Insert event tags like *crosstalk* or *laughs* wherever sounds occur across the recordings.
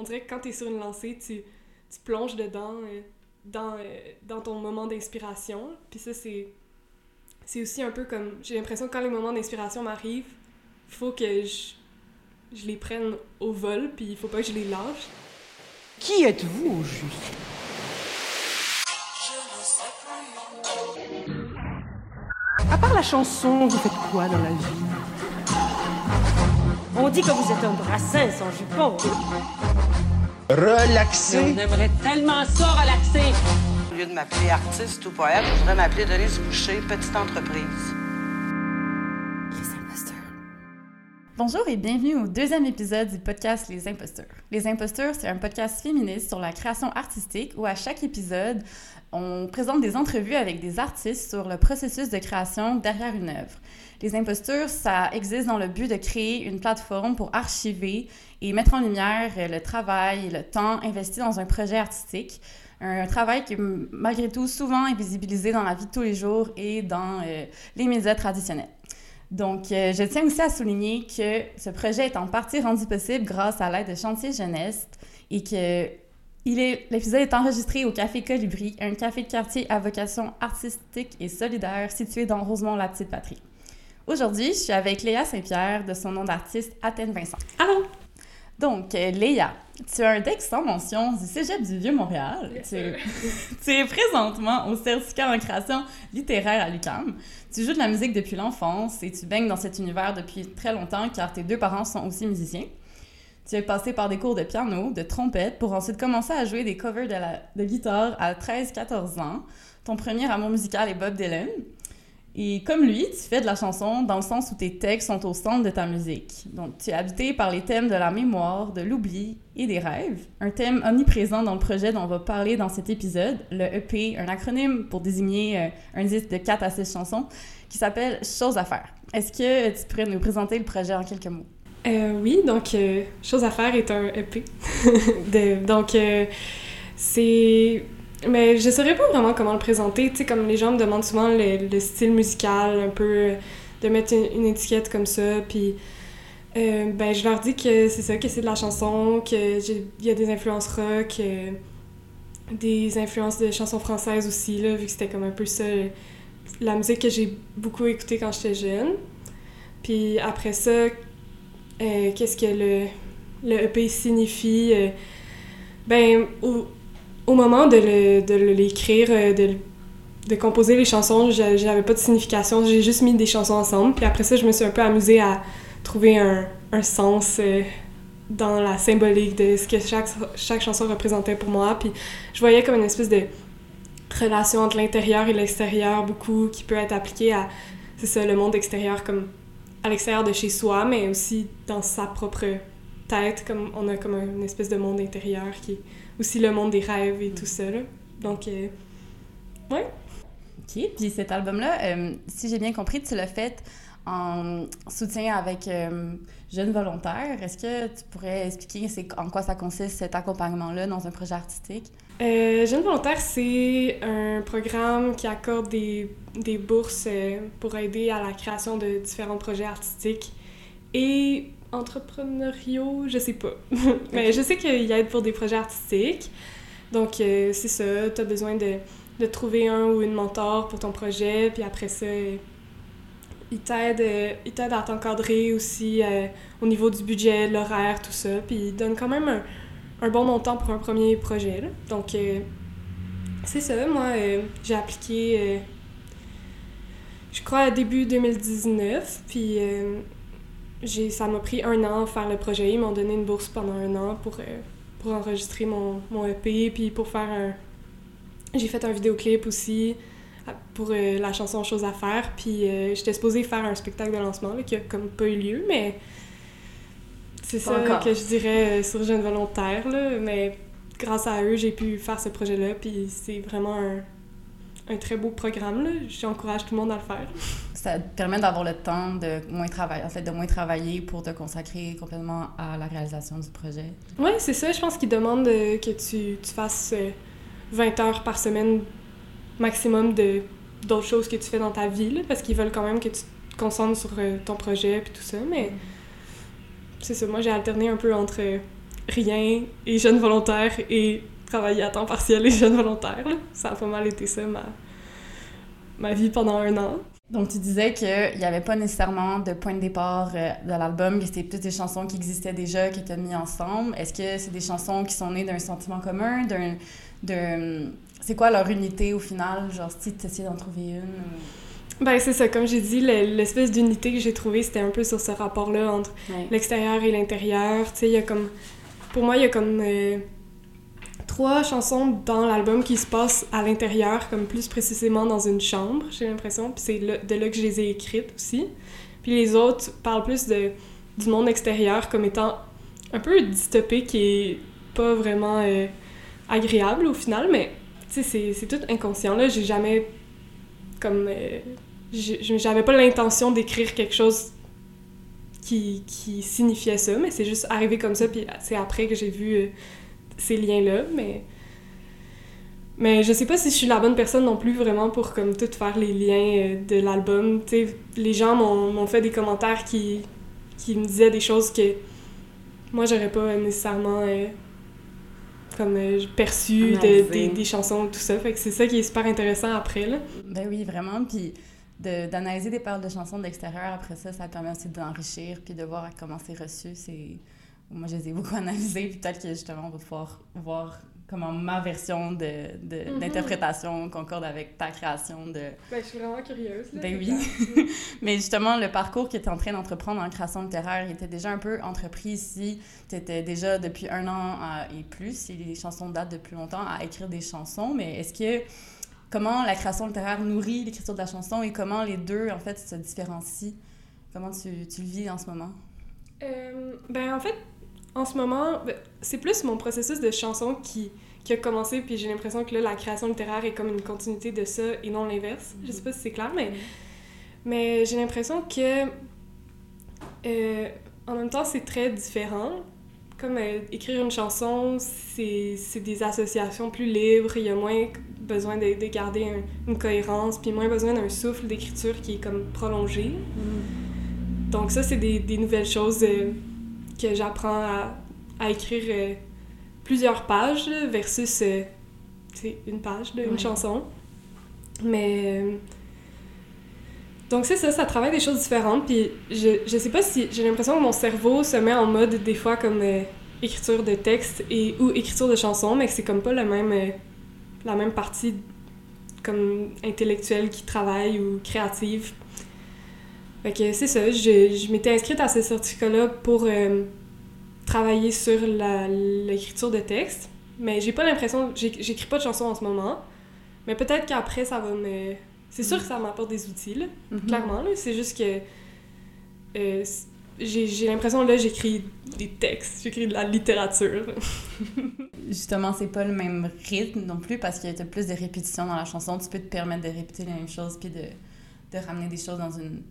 on dirait que quand t'es sur une lancée, tu, tu plonges dedans, euh, dans, euh, dans ton moment d'inspiration. Puis ça, c'est, c'est aussi un peu comme, j'ai l'impression que quand les moments d'inspiration m'arrivent, il faut que je, je les prenne au vol, puis il faut pas que je les lâche. Qui êtes-vous au juste? À part la chanson, vous faites quoi dans la vie? On dit que vous êtes un brassin sans jupon. Relaxé. On aimerait tellement ça relaxer. Au lieu de m'appeler artiste ou poète, je voudrais m'appeler Denise Boucher, petite entreprise. Bonjour et bienvenue au deuxième épisode du podcast Les Imposteurs. Les Imposteurs, c'est un podcast féministe sur la création artistique où à chaque épisode, on présente des entrevues avec des artistes sur le processus de création derrière une œuvre. Les Imposteurs, ça existe dans le but de créer une plateforme pour archiver et mettre en lumière le travail et le temps investi dans un projet artistique. Un travail qui est malgré tout souvent invisibilisé dans la vie de tous les jours et dans euh, les médias traditionnels. Donc, euh, je tiens aussi à souligner que ce projet est en partie rendu possible grâce à l'aide de Chantier Jeunesse et que l'épisode est enregistré au Café Colibri, un café de quartier à vocation artistique et solidaire situé dans Rosemont-la-Petite-Patrie. Aujourd'hui, je suis avec Léa Saint-Pierre de son nom d'artiste Athènes Vincent. Allô! Donc, euh, Léa, tu as un texte en mention du Cégep du Vieux-Montréal. Tu, *laughs* tu, es présentement au certificat en création littéraire à l'UQAM. Tu joues de la musique depuis l'enfance et tu baignes dans cet univers depuis très longtemps car tes deux parents sont aussi musiciens. Tu es passé par des cours de piano, de trompette pour ensuite commencer à jouer des covers de, la, de guitare à 13-14 ans. Ton premier amour musical est Bob Dylan. Et comme lui, tu fais de la chanson dans le sens où tes textes sont au centre de ta musique. Donc, tu es habité par les thèmes de la mémoire, de l'oubli et des rêves. Un thème omniprésent dans le projet dont on va parler dans cet épisode, le EP, un acronyme pour désigner euh, un disque de 4 à 6 chansons, qui s'appelle Chose à faire. Est-ce que tu pourrais nous présenter le projet en quelques mots? Euh, oui, donc euh, Chose à faire est un EP. *laughs* donc, euh, c'est mais je saurais pas vraiment comment le présenter. Tu sais, comme les gens me demandent souvent le, style musical, un peu de mettre une, étiquette comme ça. Puis, euh, ben, je leur dis que c'est ça, que c'est de la chanson, qu'il y a des influences rock, euh, des influences de chansons françaises aussi, là, vu que c'était comme un peu ça, la musique que j'ai beaucoup écoutée quand j'étais jeune. Puis après ça, euh, qu'est-ce que le, le EP signifie? ben, moment de, l'écrire, euh, de, composer les chansons, j'avais pas de signification. J'ai juste mis des chansons ensemble. Puis après ça, je me suis un peu amusée à trouver un, sens euh, dans la symbolique de ce que chaque, chanson représentait pour moi. Puis je voyais comme une espèce de relation entre l'intérieur et l'extérieur, beaucoup, qui peut être appliquée à, le monde extérieur, comme à l'extérieur de chez soi, mais aussi dans sa propre tête, comme on a comme une espèce de monde intérieur qui aussi le monde des rêves et tout ça. Là. Donc, euh, ouais. OK. Puis cet album-là, euh, si j'ai bien compris, tu l'as fait en soutien avec euh, Jeunes Volontaires. Est-ce que tu pourrais expliquer en quoi ça consiste cet accompagnement-là dans un projet artistique? Euh, Jeunes Volontaires, c'est un programme qui accorde des, des bourses pour aider à la création de différents projets artistiques et entrepreneuriaux, je sais pas. *laughs* Mais je sais qu'il aide pour des projets artistiques. Donc, euh, c'est ça, tu as besoin de, de, trouver un ou une mentor pour ton projet, puis après ça, il t'aide, euh, à t'encadrer aussi euh, au niveau du budget, l'horaire, tout ça, puis il donne quand même un, un, bon montant pour un premier projet. Là. Donc, c'est ça, moi, j'ai appliqué, je crois, début 2019, puis ça m'a pris un an à faire le projet. Ils m'ont donné une bourse pendant un an pour, euh, pour enregistrer mon, mon EP, puis pour faire un... J'ai fait un vidéoclip aussi pour euh, la chanson Chose à faire, puis euh, j'étais supposée faire un spectacle de lancement là, qui a comme pas eu lieu, mais c'est ça que je dirais sur Jeune Volontaire, là, mais grâce à eux, j'ai pu faire ce projet-là, puis c'est vraiment un, un très beau programme. Là. J'encourage tout le monde à le faire. Ça te permet d'avoir le temps de moins travailler, en fait, de moins travailler pour te consacrer complètement à la réalisation du projet. Oui, c'est ça. Je pense qu'ils demandent euh, que tu, tu, fasses 20 euh, heures par semaine maximum de d'autres choses que tu fais dans ta vie, parce qu'ils veulent quand même que tu te concentres sur euh, ton projet et tout ça. Mais c'est ça. Moi, j'ai alterné un peu entre rien et jeune volontaire et travailler à temps partiel et jeune volontaire. Là. Ça a pas mal été ça, ma, ma vie pendant un an. Donc, tu disais qu'il n'y avait pas nécessairement de point de départ euh, de l'album, que c'était plus des chansons qui existaient déjà, qui étaient mises ensemble. Est-ce que c'est des chansons qui sont nées d'un sentiment commun, d'un... C'est quoi leur unité au final? Genre, si tu essayais d'en trouver une? ou- Ben, c'est ça, comme j'ai dit, le- l'espèce d'unité que j'ai trouvée, c'était un peu sur ce rapport-là entre Ouais. l'extérieur et l'intérieur. Tu sais, il y a comme. Pour moi, il y a comme. euh, trois chansons dans l'album qui se passent à l'intérieur, comme plus précisément dans une chambre, j'ai l'impression. Puis c'est de là que je les ai écrites aussi. Puis les autres parlent plus de, du monde extérieur comme étant un peu dystopique et pas vraiment euh, agréable au final, mais tu sais, c'est- tout inconscient. Là, j'ai jamais. Comme. euh, j'avais pas l'intention d'écrire quelque chose qui, qui signifiait ça, mais c'est juste arrivé comme ça, puis c'est après que j'ai vu euh, ces liens-là, mais... Mais je sais pas si je suis la bonne personne non plus vraiment pour comme tout faire les liens euh, de l'album. Les gens m'ont fait des commentaires qui, qui me disaient des choses que moi j'aurais pas nécessairement euh, comme euh, perçu de- des, des chansons tout ça. Fait que c'est ça qui est super intéressant après là. Ben oui, vraiment. Puis de- d'analyser des paroles de chansons de l'extérieur, après ça, ça permet aussi d'enrichir, puis de voir comment c'est reçu. C'est... Moi, je les ai beaucoup *laughs* analysés, puis peut-être que justement, on va pouvoir voir comment ma version de, de- Mhm. d'interprétation concorde avec ta création de... Ben, je suis vraiment curieuse. Ben oui. *laughs* Mais justement, le parcours que tu es en train d'entreprendre en création littéraire il était déjà un peu entrepris ici. Tu étais déjà depuis un an à- et plus, si les chansons datent depuis longtemps, à écrire des chansons. Mais est-ce que. Comment la création littéraire nourrit l'écriture de la chanson et comment les deux, en fait, se différencient? Comment tu, tu le vis en ce moment? Euh, ben en fait, en ce moment, ben, c'est plus mon processus de chanson qui, qui a commencé, puis j'ai l'impression que là, la création littéraire est comme une continuité de ça et non l'inverse. Je sais pas si c'est clair, mais, mais j'ai l'impression que euh, en même temps, c'est très différent. Comme euh, écrire une chanson, c'est des associations plus libres, il y a moins besoin de, de garder un- une cohérence, puis moins besoin d'un souffle d'écriture qui est comme prolongé. Donc ça, c'est des, des nouvelles choses euh, que j'apprends à, à écrire euh, plusieurs pages là, versus euh, une page d'une Ouais. chanson. Mais... euh, donc c'est ça, ça travaille des choses différentes. Puis je, je sais pas si... J'ai l'impression que mon cerveau se met en mode des fois comme écriture de texte et, ou écriture de chanson, mais que c'est comme pas le même, la même partie comme intellectuelle qui travaille ou créative. Fait que c'est ça, je, je m'étais inscrite à ce certificat-là pour euh, travailler sur la- l'écriture de texte, mais j'ai pas l'impression, j'écris pas de chansons en ce moment, mais peut-être qu'après ça va me... C'est sûr que ça m'apporte des outils, là, Mhm. clairement, là. c'est juste que euh, j'ai l'impression, là, j'écris des textes, j'écris de la littérature. *laughs* Justement, c'est pas le même rythme non plus parce qu'il y a plus de répétitions dans la chanson. Tu peux te permettre de répéter les mêmes choses puis de, de ramener des choses dans une,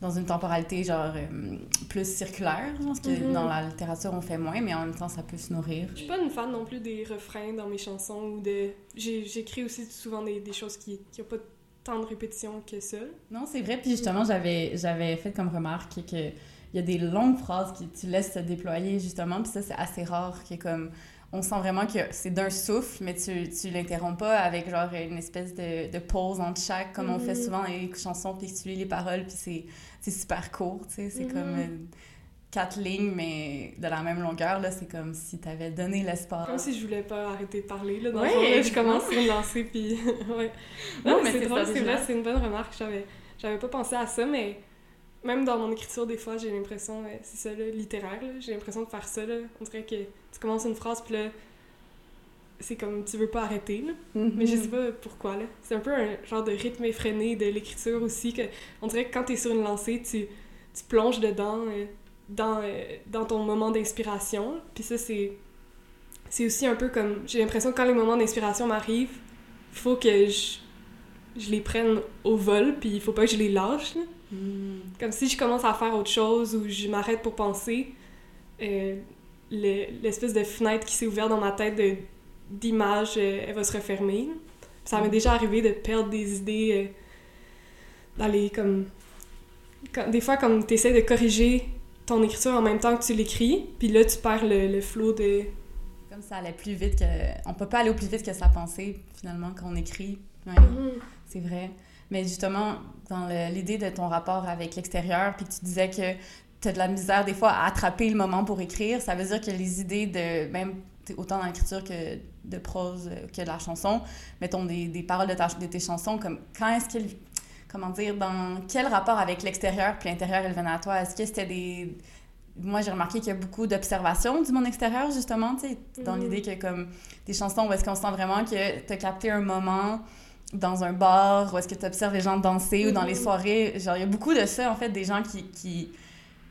dans une temporalité genre euh, plus circulaire. Je pense que Mhm. dans la littérature, on fait moins, mais en même temps, ça peut se nourrir. Je suis pas une fan non plus des refrains dans mes chansons ou de... J'écris aussi souvent des, des choses qui qui ont pas tant de répétitions que ça. Non, c'est vrai. Puis justement, j'avais, j'avais fait comme remarque que il y a des longues phrases que tu laisses se déployer justement, puis ça, c'est assez rare que comme on sent vraiment que c'est d'un souffle, mais tu, tu l'interromps pas avec genre une espèce de, de pause entre chaque, comme on fait Mhm. souvent dans les chansons, puis tu lis les paroles, puis c'est, c'est super court, tu sais, c'est Mhm. comme euh, quatre lignes, mais de la même longueur, là, c'est comme si tu avais donné l'espace. Comme si je voulais pas arrêter de parler, là, dans Ouais, le là, je commence à me lancer, puis... *laughs* ouais. Non, Non, mais c'est drôle, c'est vrai, c'est une bonne remarque. J'avais, j'avais pas pensé à ça, mais même dans mon écriture, des fois, j'ai l'impression, c'est ça, là, littéraire, j'ai l'impression de faire ça, là. On dirait que tu commences une phrase, puis là, c'est comme, tu veux pas arrêter, là. Mais je sais pas pourquoi, là. C'est un peu un genre de rythme effréné de l'écriture aussi, que on dirait que quand t'es sur une lancée, tu, tu plonges dedans, euh, dans, euh, dans ton moment d'inspiration. Puis ça, c'est... C'est aussi un peu comme... J'ai l'impression que quand les moments d'inspiration m'arrivent, il faut que je, je les prenne au vol, puis il faut pas que je les lâche, là. Mm. Comme si je commence à faire autre chose ou je m'arrête pour penser, euh, le- l'espèce de fenêtre qui s'est ouverte dans ma tête de- d'images, euh, elle va se refermer. Ça m'est déjà arrivé de perdre des idées euh, dans les comme. quand- des fois, comme tu essaies de corriger ton écriture en même temps que tu l'écris, puis là, tu perds le, le flow de... Comme ça allait plus vite que... On peut pas aller au plus vite que sa pensée, finalement, quand on écrit. Ouais, Mhm. c'est vrai. Mais justement, dans le- l'idée de ton rapport avec l'extérieur, puis tu disais que tu as de la misère des fois à attraper le moment pour écrire, ça veut dire que les idées de... Même autant dans l'écriture que de prose que de la chanson, mettons des, des paroles de, ta- de tes chansons, comme quand est-ce qu'elles... Comment dire, dans quel rapport avec l'extérieur puis l'intérieur elles venaient à toi? Est-ce que c'était des... Moi, j'ai remarqué qu'il y a beaucoup d'observations du monde extérieur, justement, tu sais, dans Mhm. l'idée que, comme, des chansons où est-ce qu'on sent vraiment que tu as capté un moment dans un bar, où est-ce que tu observes les gens danser, ou dans les Mhm. soirées. Genre, il y a beaucoup de ça, en fait, des gens qui... qui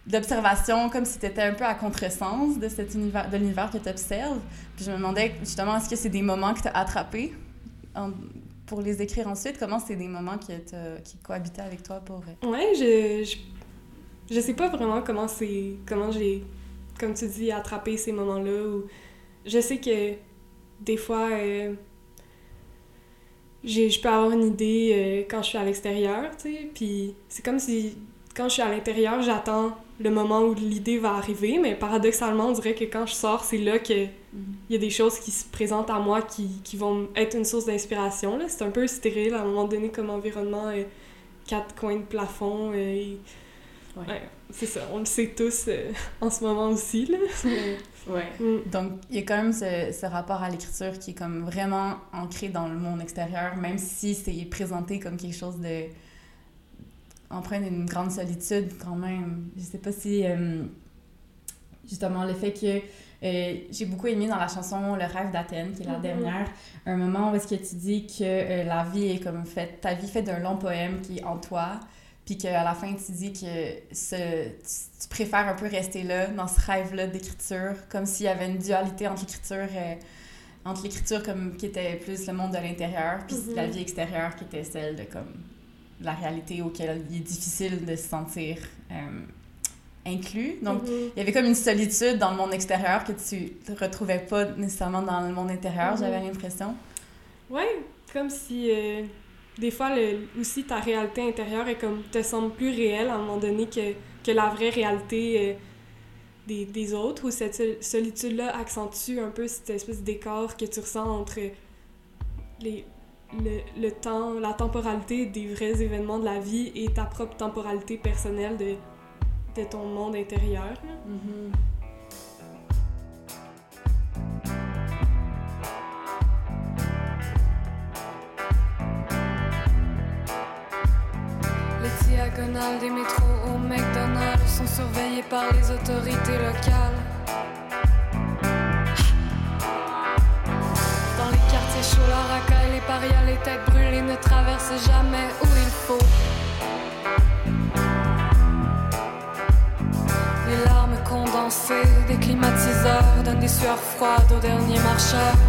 d'observation, comme si tu étais un peu à contresens de cet univers, de l'univers que tu observes. Puis je me demandais, justement, est-ce que c'est des moments que tu as attrapés pour les écrire ensuite? Comment c'est des moments t'as- qui cohabitaient avec toi pour... euh, Ouais, je, je, sais pas vraiment comment c'est, comment j'ai, comme tu dis, attrapé ces moments-là. Ou je sais que des fois, euh, je peux avoir une idée euh, quand je suis à l'extérieur, tu sais. Puis c'est comme si quand je suis à l'intérieur, j'attends le moment où l'idée va arriver, mais paradoxalement, on dirait que quand je sors, c'est là que il y a des choses qui se présentent à moi qui, qui vont être une source d'inspiration. là. C'est un peu stérile à un moment donné comme environnement, euh, quatre coins de plafond. euh, et- Ouais. ouais, c'est ça, on le sait tous euh, en ce moment aussi. Là. Ouais. Mm. Donc, il y a quand même ce, ce rapport à l'écriture qui est comme vraiment ancré dans le monde extérieur, même si c'est présenté comme quelque chose de empreint d'une grande solitude quand même. Je sais pas si, euh, justement, le fait que euh, j'ai beaucoup aimé dans la chanson Le rêve d'Athènes, qui est la Mhm. dernière, un moment où est-ce que tu dis que euh, la vie est comme faite, ta vie est faite d'un long poème qui est en toi, puis qu'à la fin, tu dis que ce, tu, tu préfères un peu rester là, dans ce rêve-là d'écriture, comme s'il y avait une dualité entre l'écriture, euh, entre l'écriture comme qui était plus le monde de l'intérieur, puis Mhm. la vie extérieure qui était celle de comme la réalité auquel il est difficile de se sentir euh, inclus. Donc, Mhm. il y avait comme une solitude dans le monde extérieur que tu ne retrouvais pas nécessairement dans le monde intérieur, Mhm. j'avais l'impression. Ouais, comme si euh, des fois le, aussi ta réalité intérieure est comme te semble plus réelle à un moment donné que, que la vraie réalité euh, des, des autres ou cette sol- solitude-là accentue un peu cette espèce d'écart que tu ressens entre les, le, temps, la temporalité des vrais événements de la vie et ta propre temporalité personnelle de, ton monde intérieur. là. Les diagonales des métros au McDonald's sont surveillées par les autorités locales. Des climatiseurs donnent des sueurs froides aux derniers marcheurs.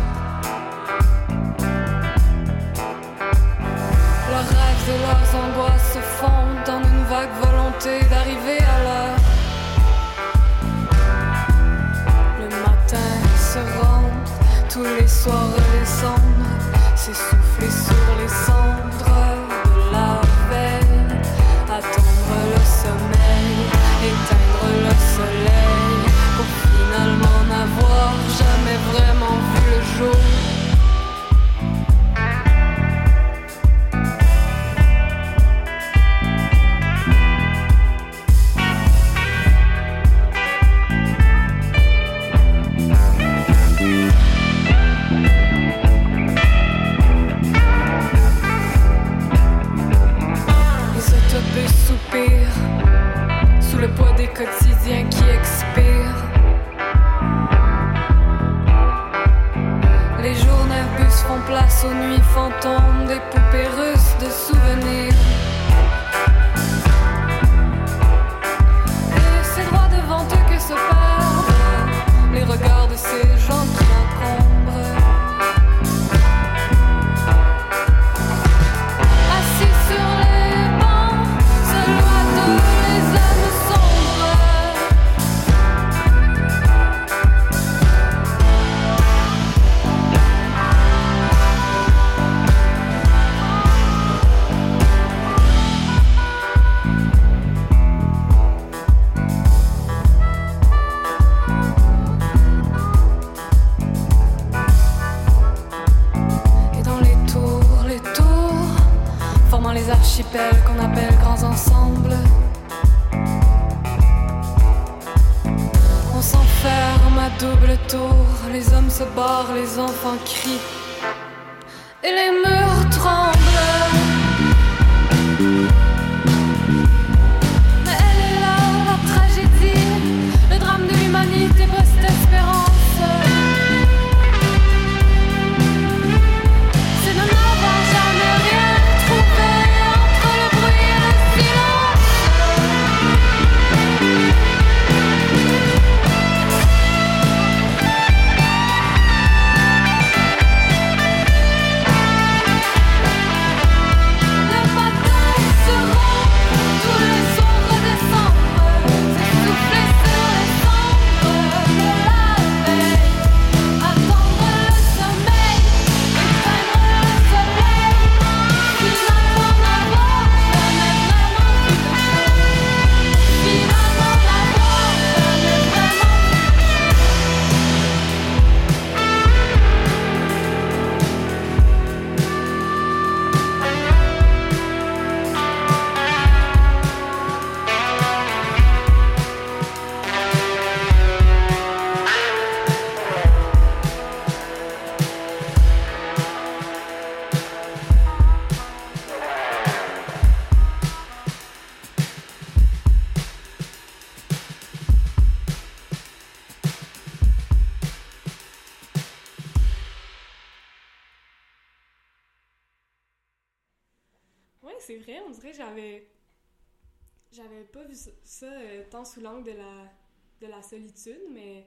J'avais pas vu ça, euh, tant sous l'angle de la, de la solitude, mais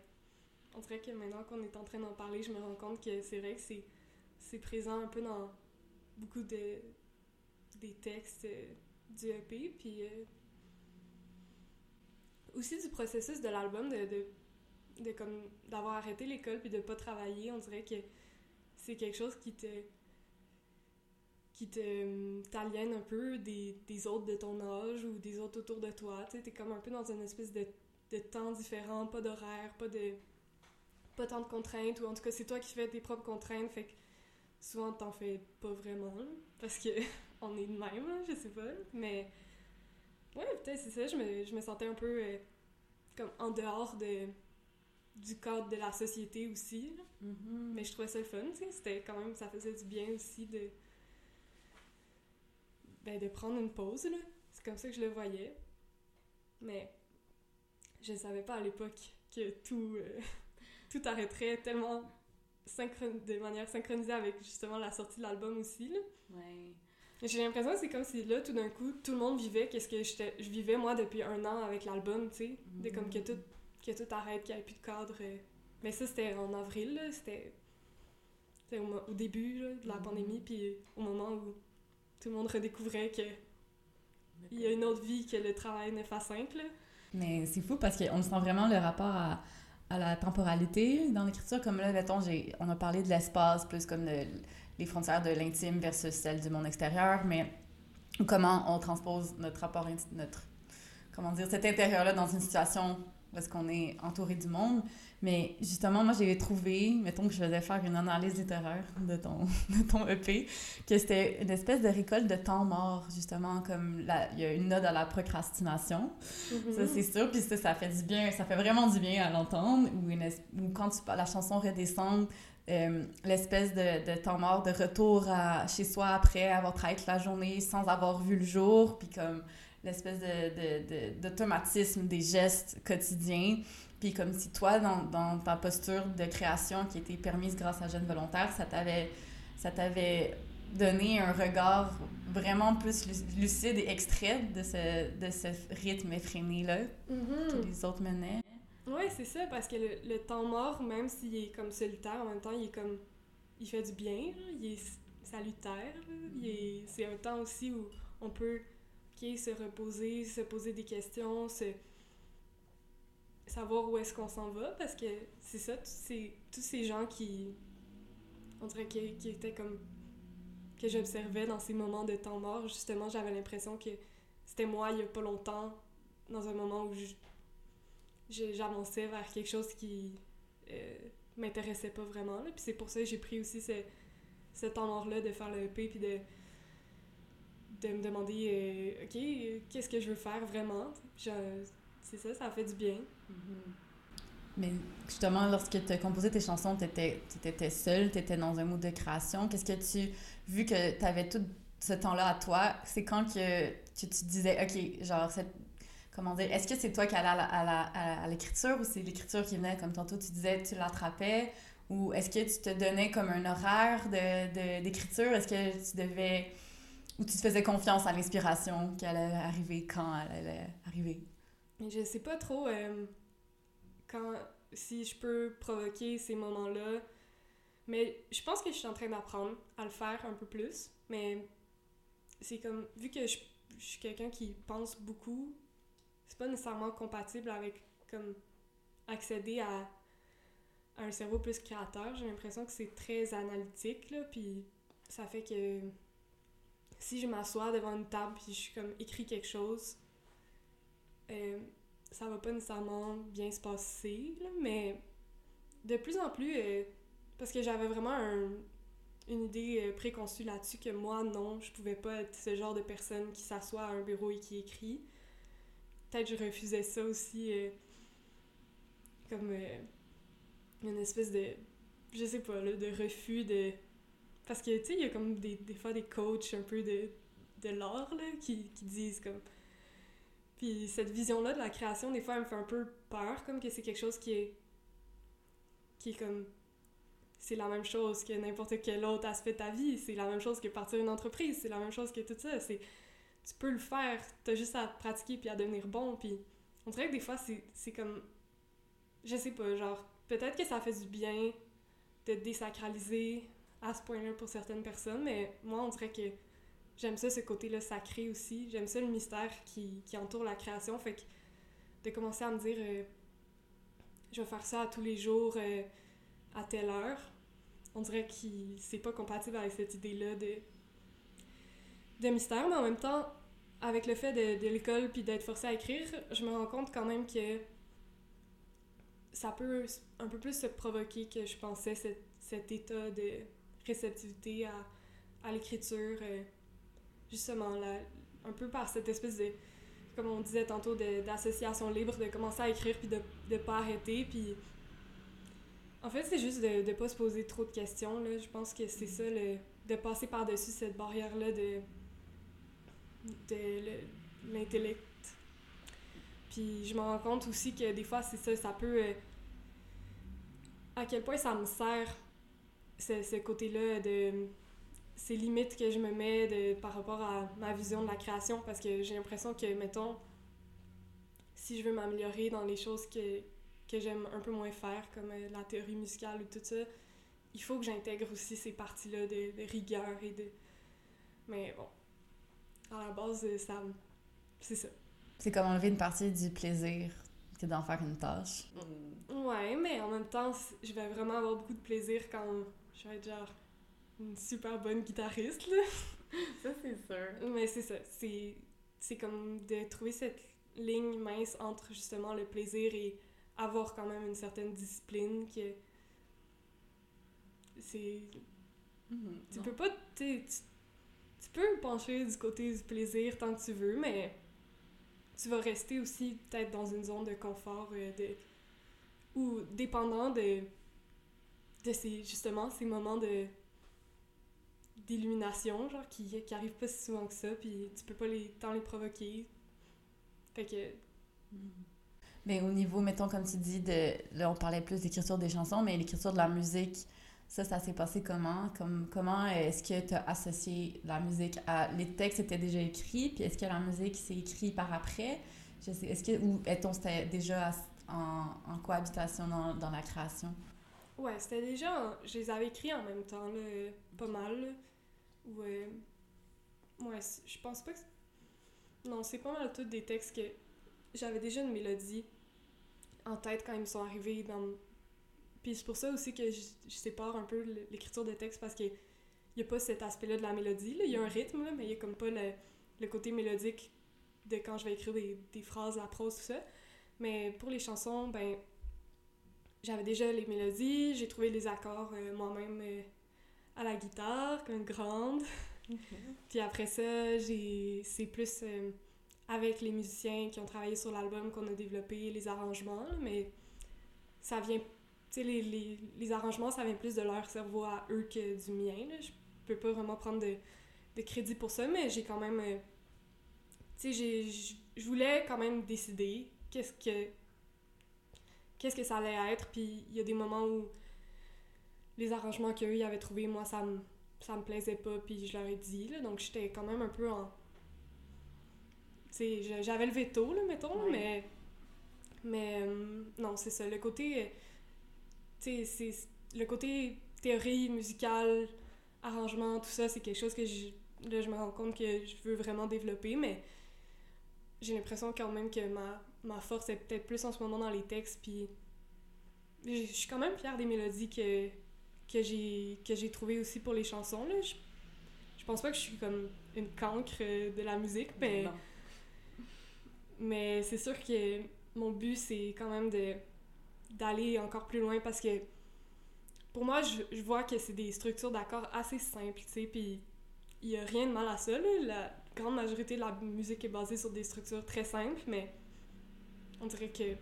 on dirait que maintenant qu'on est en train d'en parler, je me rends compte que c'est vrai que c'est, présent un peu dans beaucoup de, des textes euh, du EP, puis euh, aussi du processus de l'album, de, de, de d'avoir arrêté l'école puis de pas travailler. On dirait que c'est quelque chose qui te qui te euh, t'aliène un peu des, des autres de ton âge ou des autres autour de toi. Tu sais, t'es comme un peu dans une espèce de, de temps différent, pas d'horaire, pas de pas tant de contraintes, ou en tout cas c'est toi qui fais tes propres contraintes, fait que souvent t'en fais pas vraiment, parce que *laughs* on est de même, là, je sais pas, mais ouais, peut-être c'est ça, je me, je me sentais un peu euh, comme en dehors de du cadre de la société aussi, là. mais je trouvais ça le fun, tu sais, c'était quand même, ça faisait du bien aussi de ben, de prendre une pause, là. C'est comme ça que je le voyais. Mais je savais pas à l'époque que tout, euh, *laughs* tout arrêterait tellement synchron- de manière synchronisée avec justement la sortie de l'album aussi, là. Ouais. J'ai l'impression que c'est comme si là, tout d'un coup, tout le monde vivait qu'est-ce que je vivais moi depuis un an avec l'album, tu sais. De comme que tout, que tout arrête, qu'il n'y ait plus de cadre. euh. Mais ça, c'était en avril, là. C'était c'était au, au début là, de la pandémie, puis au moment où tout le monde redécouvrait que il y a une autre vie que le travail 9 à 5, là. Mais c'est fou parce qu'on sent vraiment le rapport à, la temporalité dans l'écriture. Comme là, mettons, on a parlé de l'espace, plus comme les frontières de l'intime versus celles du monde extérieur, mais comment on transpose notre rapport, notre, comment dire, cet intérieur-là dans une situation est-ce qu'on est entouré du monde. Mais justement, moi, j'ai trouvé, mettons que je faisais faire une analyse littéraire de ton, *laughs* de ton EP, que c'était une espèce de récolte de temps mort, justement, comme il y a une ode à la procrastination. Ça, c'est sûr. Puis ça, ça fait du bien, ça fait vraiment du bien à l'entendre. Ou, quand tu, la chanson redescend, euh, l'espèce de, de temps mort, de retour à, chez soi après avoir travaillé toute la journée sans avoir vu le jour. Puis comme l'espèce de, de, de- d'automatisme des gestes quotidiens. Puis comme si toi, dans, dans ta posture de création qui était permise grâce à Jeune Volontaire, ça t'avait, ça t'avait donné un regard vraiment plus lu- lucide et extrait de ce, de ce rythme effréné-là que les autres menaient. Ouais, c'est ça, parce que le, le temps mort, même s'il est comme solitaire, en même temps, il est comme. Il fait du bien, là, il est salutaire. là, il est- C'est un temps aussi où on peut se reposer, se poser des questions, se savoir où est-ce qu'on s'en va, parce que c'est ça, tous ces, tous ces gens qui. On dirait qui, qui étaient comme. que j'observais dans ces moments de temps mort, justement, j'avais l'impression que c'était moi il y a pas longtemps, dans un moment où j'avançais vers quelque chose qui euh, m'intéressait pas vraiment. là. Puis c'est pour ça que j'ai pris aussi ce, ce temps mort-là de faire le EP puis de, de me demander, euh, OK, qu'est-ce que je veux faire vraiment? C'est ça, ça fait du bien. Mais justement, lorsque tu as composé tes chansons, tu étais, seule, tu étais dans un mood de création. Qu'est-ce que tu, vu que tu avais tout ce temps-là à toi, c'est quand que tu, tu disais, OK, genre, cette, comment dire, est-ce que c'est toi qui allais à l'écriture ou c'est l'écriture qui venait, comme tantôt tu disais, tu l'attrapais? Ou est-ce que tu te donnais comme un horaire de, de- d'écriture? Est-ce que tu devais... Ou tu te faisais confiance à l'inspiration qu'elle allait arriver quand elle allait arriver? Je sais pas trop euh, quand si je peux provoquer ces moments-là. Mais je pense que je suis en train d'apprendre à le faire un peu plus. Mais c'est comme, vu que je, je suis quelqu'un qui pense beaucoup, c'est pas nécessairement compatible avec comme accéder à, à un cerveau plus créateur. J'ai l'impression que c'est très analytique, là, puis ça fait que si je m'assois devant une table puis je suis comme écrit quelque chose, euh, ça va pas nécessairement bien se passer, là, mais de plus en plus, euh, parce que j'avais vraiment un- une idée euh, préconçue là-dessus que moi, non, je pouvais pas être ce genre de personne qui s'assoit à un bureau et qui écrit. Peut-être je refusais ça aussi euh, comme une espèce de, je sais pas, là, de refus de... Parce que, tu sais, il y a comme des, des fois des coachs un peu de, de l'art, là, qui, qui disent comme... Puis cette vision-là de la création, des fois, elle me fait un peu peur, comme que c'est quelque chose qui est... qui est comme... C'est la même chose que n'importe quel autre aspect de ta vie, c'est la même chose que partir une entreprise, c'est la même chose que tout ça, c'est... Tu peux le faire, t'as juste à pratiquer puis à devenir bon, puis... On dirait que des fois, c'est comme... Je sais pas, genre, peut-être que ça fait du bien de désacraliser à ce point-là pour certaines personnes, mais moi, on dirait que j'aime ça, ce côté-là sacré aussi. J'aime ça, le mystère qui, qui entoure la création. Fait que de commencer à me dire, euh, je vais faire ça à tous les jours, euh, à telle heure, on dirait que c'est pas compatible avec cette idée-là de, de mystère, mais en même temps, avec le fait de, l'école puis d'être forcé à écrire, je me rends compte quand même que ça peut un peu plus se provoquer que je pensais cet état de réceptivité à, à l'écriture, euh, justement, là, un peu par cette espèce de, comme on disait tantôt, d'association libre, de commencer à écrire puis de ne pas arrêter. Puis en fait, c'est juste de ne pas se poser trop de questions. Là. Je pense que c'est ça, le, de passer par-dessus cette barrière-là de, de le- l'intellect. Puis je me rends compte aussi que des fois, c'est ça, ça peut. euh, à quel point ça me sert, ce, ce côté-là de. ces limites que je me mets de, par rapport à ma vision de la création, parce que j'ai l'impression que, mettons, si je veux m'améliorer dans les choses que, que j'aime un peu moins faire, comme euh, la théorie musicale ou tout ça, il faut que j'intègre aussi ces parties-là de, de rigueur et de. Mais bon, à la base, euh, ça. C'est ça. C'est comme enlever une partie du plaisir que d'en faire une tâche. Ouais, mais en même temps, je vais vraiment avoir beaucoup de plaisir quand je vais être genre une super bonne guitariste, là. *laughs* Ça, c'est sûr. Mais c'est ça, c'est c'est comme de trouver cette ligne mince entre justement le plaisir et avoir quand même une certaine discipline que c'est tu peux pas tu, tu tu peux pencher du côté du plaisir tant que tu veux mais tu vas rester aussi peut-être dans une zone de confort euh, de ou dépendant de de ces justement ces moments de d'illumination genre qui qui arrivent pas si souvent que ça puis tu peux pas les tant les provoquer fait que Mais au niveau, mettons, comme tu dis, de, on parlait plus d'écriture des chansons, mais l'écriture de la musique, ça, ça s'est passé comment? Comme, comment est-ce que tu as associé la musique à... Les textes étaient déjà écrits, puis est-ce que la musique s'est écrite par après? Je sais, est-ce que... Ou est-on déjà en, en cohabitation dans, dans la création? Ouais, c'était déjà. Je les avais écrits en même temps, là, pas mal. euh, ouais, c- je pense pas que. Non, c'est pas mal tous des textes que j'avais déjà une mélodie en tête quand ils me sont arrivés dans. Puis c'est pour ça aussi que je, je sépare un peu l'écriture de texte parce qu'il n'y a pas cet aspect-là de la mélodie. Il y a un rythme, là, mais il y a comme pas le, le côté mélodique de quand je vais écrire des, des phrases, la prose, tout ça. Mais pour les chansons, ben, j'avais déjà les mélodies, j'ai trouvé les accords euh, moi-même euh, à la guitare, comme grande. Puis après ça, j'ai c'est plus euh, avec les musiciens qui ont travaillé sur l'album qu'on a développé les arrangements, mais ça vient... Tu sais, les, les, les arrangements, ça vient plus de leur cerveau à eux que du mien. Là. Je peux pas vraiment prendre de, de crédit pour ça, mais j'ai quand même... tu sais, je voulais quand même décider qu'est-ce que... Qu'est-ce que ça allait être, puis il y a des moments où les arrangements qu'eux avaient trouvés, moi, ça me, ça me plaisait pas, puis je leur ai dit, là, donc j'étais quand même un peu en... Tu sais, j'avais le veto, là, mettons, Ouais. mais... Mais euh, non, c'est ça, le côté... euh, Tu sais, c'est... Le côté théorie musicale, arrangement, tout ça, c'est quelque chose que je... Là, je me rends compte que je veux vraiment développer, mais j'ai l'impression quand même que ma, ma force est peut-être plus en ce moment dans les textes, puis je suis quand même fière des mélodies que, que j'ai trouvées aussi pour les chansons. Là. Je, je pense pas que je suis comme une cancre euh, de la musique, mais, Non. mais c'est sûr que mon but, c'est quand même d'aller encore plus loin parce que pour moi, je, je vois que c'est des structures d'accords assez simples, tu sais, puis il y a rien de mal à ça, là. La grande majorité de la musique est basée sur des structures très simples, mais on dirait que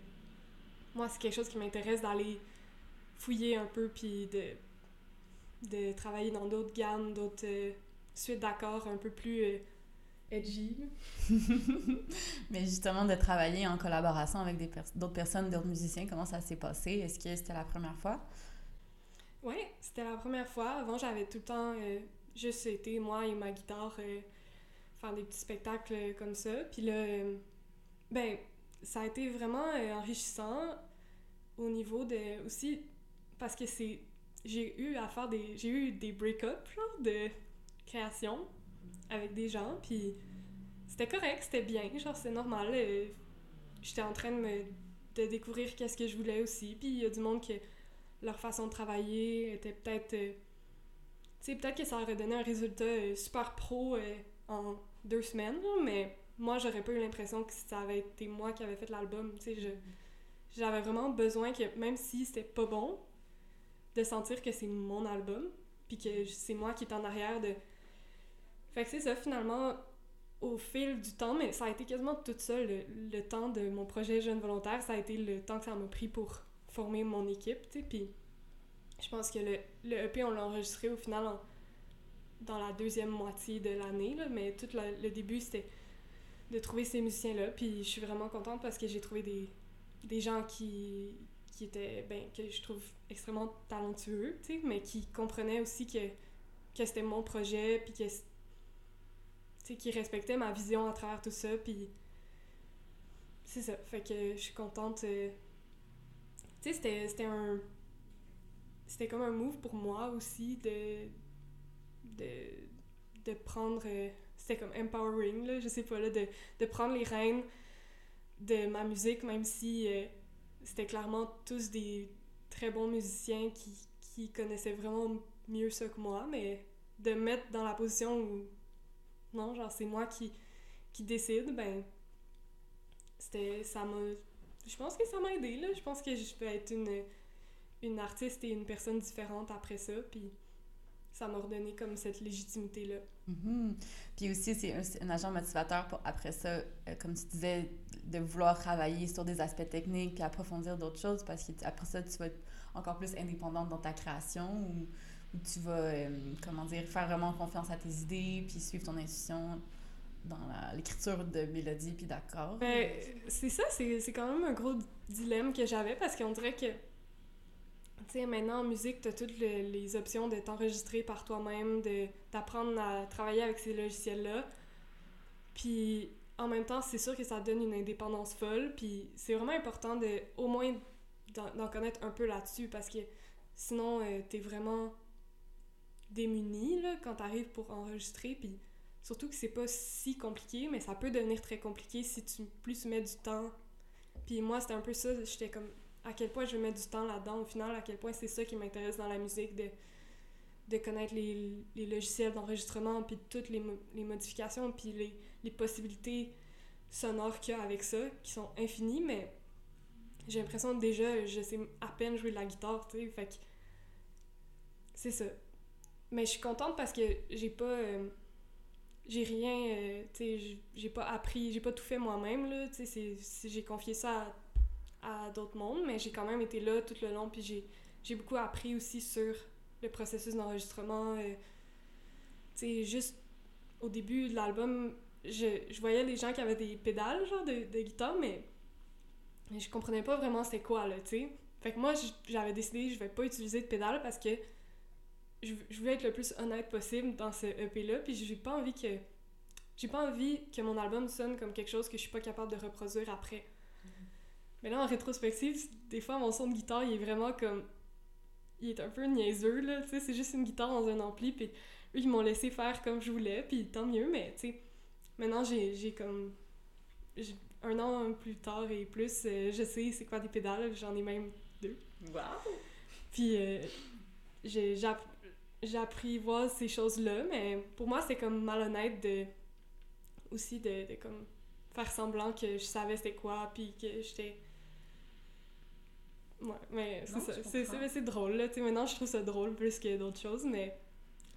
moi, c'est quelque chose qui m'intéresse d'aller fouiller un peu, puis de, de travailler dans d'autres gammes, d'autres euh, suites d'accords un peu plus euh, edgy. *laughs* Mais justement, de travailler en collaboration avec pers- d'autres personnes, d'autres musiciens, comment ça s'est passé? Est-ce que c'était la première fois? Ouais, c'était la première fois. Avant, j'avais tout le temps euh, juste été, moi et ma guitare, euh, faire des petits spectacles comme ça. Puis là, ben, ça a été vraiment euh, enrichissant au niveau de. aussi, parce que c'est. J'ai eu à faire des. J'ai eu des break-ups, genre, de création avec des gens, puis c'était correct, c'était bien, genre, c'est normal. euh, J'étais en train de me. de découvrir qu'est-ce que je voulais aussi, puis il y a du monde qui leur façon de travailler était peut-être. euh, tu sais, peut-être que ça aurait donné un résultat super pro en deux semaines, mais moi, j'aurais pas eu l'impression que ça avait été moi qui avait fait l'album. Tu sais, je- j'avais vraiment besoin que, même si c'était pas bon, de sentir que c'est mon album, puis que c'est moi qui est en arrière de. Fait que c'est ça, finalement, au fil du temps, mais ça a été quasiment tout ça, le, le temps de mon projet Jeune Volontaire, ça a été le temps que ça m'a pris pour former mon équipe, tu sais, puis je pense que le, le EP, on l'a enregistré au final en- dans la deuxième moitié de l'année, là, mais tout le début, c'était de trouver ces musiciens-là, puis je suis vraiment contente parce que j'ai trouvé des, des gens qui, qui étaient, ben, que je trouve extrêmement talentueux, tu sais, mais qui comprenaient aussi que, que c'était mon projet, puis que, tu sais, qui respectaient ma vision à travers tout ça, puis c'est ça, fait que je suis contente... euh, tu sais, c'était, un. C'était comme un move pour moi aussi de. de. de prendre. euh, c'était comme empowering, là, je sais pas, là, de, de prendre les rênes de ma musique, même si euh, c'était clairement tous des très bons musiciens qui, qui connaissaient vraiment mieux ça que moi, mais de me mettre dans la position où. non, genre, c'est moi qui, qui décide, ben. C'était. ça m'a je pense que ça m'a aidé, là. Je pense que je peux être une, une artiste et une personne différente après ça, puis ça m'a redonné comme cette légitimité-là. Mhm. Puis aussi, c'est un, agent motivateur pour, après ça, euh, comme tu disais, de vouloir travailler sur des aspects techniques puis approfondir d'autres choses parce que tu- après ça, tu vas être encore plus indépendante dans ta création ou, ou tu vas, euh, comment dire, faire vraiment confiance à tes idées puis suivre ton intuition dans l'écriture de mélodies puis d'accords. Ben, c'est ça, c'est quand même un gros dilemme que j'avais parce qu'on dirait que, tu maintenant en musique, t'as toutes le- les options de t'enregistrer par toi-même, d'apprendre à travailler avec ces logiciels-là. Puis en même temps, c'est sûr que ça donne une indépendance folle, puis c'est vraiment important de, au moins, d'en connaître un peu là-dessus parce que sinon, euh, t'es vraiment démuni là, quand t'arrives pour enregistrer, puis Surtout que c'est pas si compliqué, mais ça peut devenir très compliqué si tu plus tu mets du temps. Puis moi, c'était un peu ça, j'étais comme à quel point je vais mettre du temps là-dedans au final, à quel point c'est ça qui m'intéresse dans la musique, de, de connaître les, les logiciels d'enregistrement, puis toutes les, les modifications, puis les, les possibilités sonores qu'il y a avec ça, qui sont infinies, mais j'ai l'impression déjà, je sais à peine jouer de la guitare, tu sais, fait que c'est ça. Mais je suis contente parce que j'ai pas... euh, j'ai rien, euh, tu sais, j'ai pas appris, j'ai pas tout fait moi-même, là, tu sais, j'ai confié ça à, à d'autres mondes, mais j'ai quand même été là tout le long, puis j'ai, j'ai beaucoup appris aussi sur le processus d'enregistrement, euh, tu sais, juste au début de l'album, je, je voyais les gens qui avaient des pédales, genre, de, guitare, mais, je comprenais pas vraiment c'était quoi, là, tu sais. Fait que moi, j'avais décidé, je vais pas utiliser de pédales parce que je, je voulais être le plus honnête possible dans ce EP-là, puis j'ai pas envie que... J'ai pas envie que mon album sonne comme quelque chose que je suis pas capable de reproduire après. Mais là, en rétrospective, des fois, mon son de guitare, il est vraiment comme... Il est un peu niaiseux, là, tu sais, c'est juste une guitare dans un ampli, puis eux, ils m'ont laissé faire comme je voulais, puis tant mieux, mais, tu sais, maintenant, j'ai j'ai comme... Un an plus tard et plus, euh, je sais c'est quoi des pédales, j'en ai même deux. Wow! Puis euh, voir ces choses-là, mais pour moi, c'est comme malhonnête de aussi de, de comme faire semblant que je savais c'était quoi, puis que j'étais... Ouais, mais c'est ça. C'est drôle, là. Tu sais, maintenant, je trouve ça drôle plus que d'autres choses, mais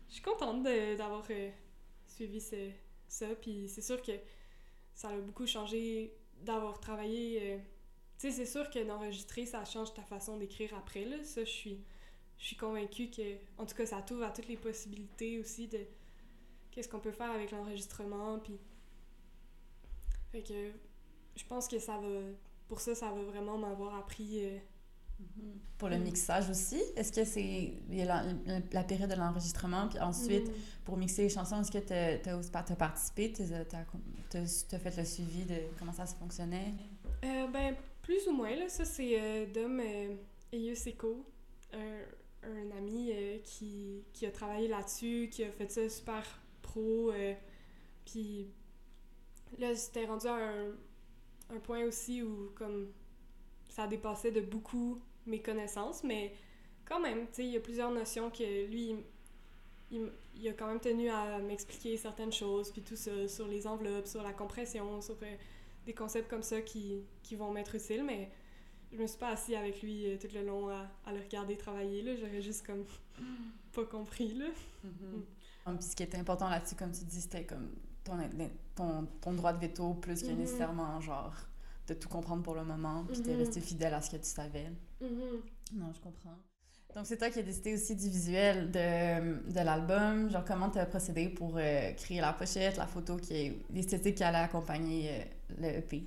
je suis contente d'avoir euh, suivi ce- ça, puis c'est sûr que ça a beaucoup changé d'avoir travaillé... euh, tu sais, c'est sûr que d'enregistrer, ça change ta façon d'écrire après, là. Ça, je suis, je suis convaincue que... En tout cas, ça t'ouvre à toutes les possibilités aussi de... Qu'est-ce qu'on peut faire avec l'enregistrement, puis... Fait que... Je pense que ça va... Pour ça, ça va vraiment m'avoir appris... euh, Pour le mixage aussi, est-ce que c'est la, la- période de l'enregistrement, puis ensuite, mm. pour mixer les chansons, est-ce que tu as, participé, tu as, fait le suivi de comment ça se fonctionnait? Euh, ben, plus ou moins, là. Ça, c'est euh, Dom euh, Eyuseko, un, un ami euh, qui, qui a travaillé là-dessus, qui a fait ça super pro. euh, Puis là, c'était rendu à un, un point aussi où, comme, ça dépassait de beaucoup mes connaissances, mais quand même, tu sais, il y a plusieurs notions que lui, il, il- il a quand même tenu à m'expliquer certaines choses, puis tout ça, sur les enveloppes, sur la compression, sur euh, des concepts comme ça qui, qui vont m'être utiles, mais je me suis pas assis avec lui euh, tout le long à, à le regarder travailler, là. J'aurais juste comme *laughs* pas compris, là. Hum, Puis ce qui était important là-dessus, comme tu dis, c'était comme ton, ton, ton droit de veto plus que Mhm. nécessairement, genre, de tout comprendre pour le moment, puis de Mhm. rester fidèle à ce que tu savais. Mhm. Non, je comprends. Donc, c'est toi qui as décidé aussi du visuel de, de l'album. Genre, comment tu as procédé pour euh, créer la pochette, la photo, qui est l'esthétique qui allait accompagner euh, le EP?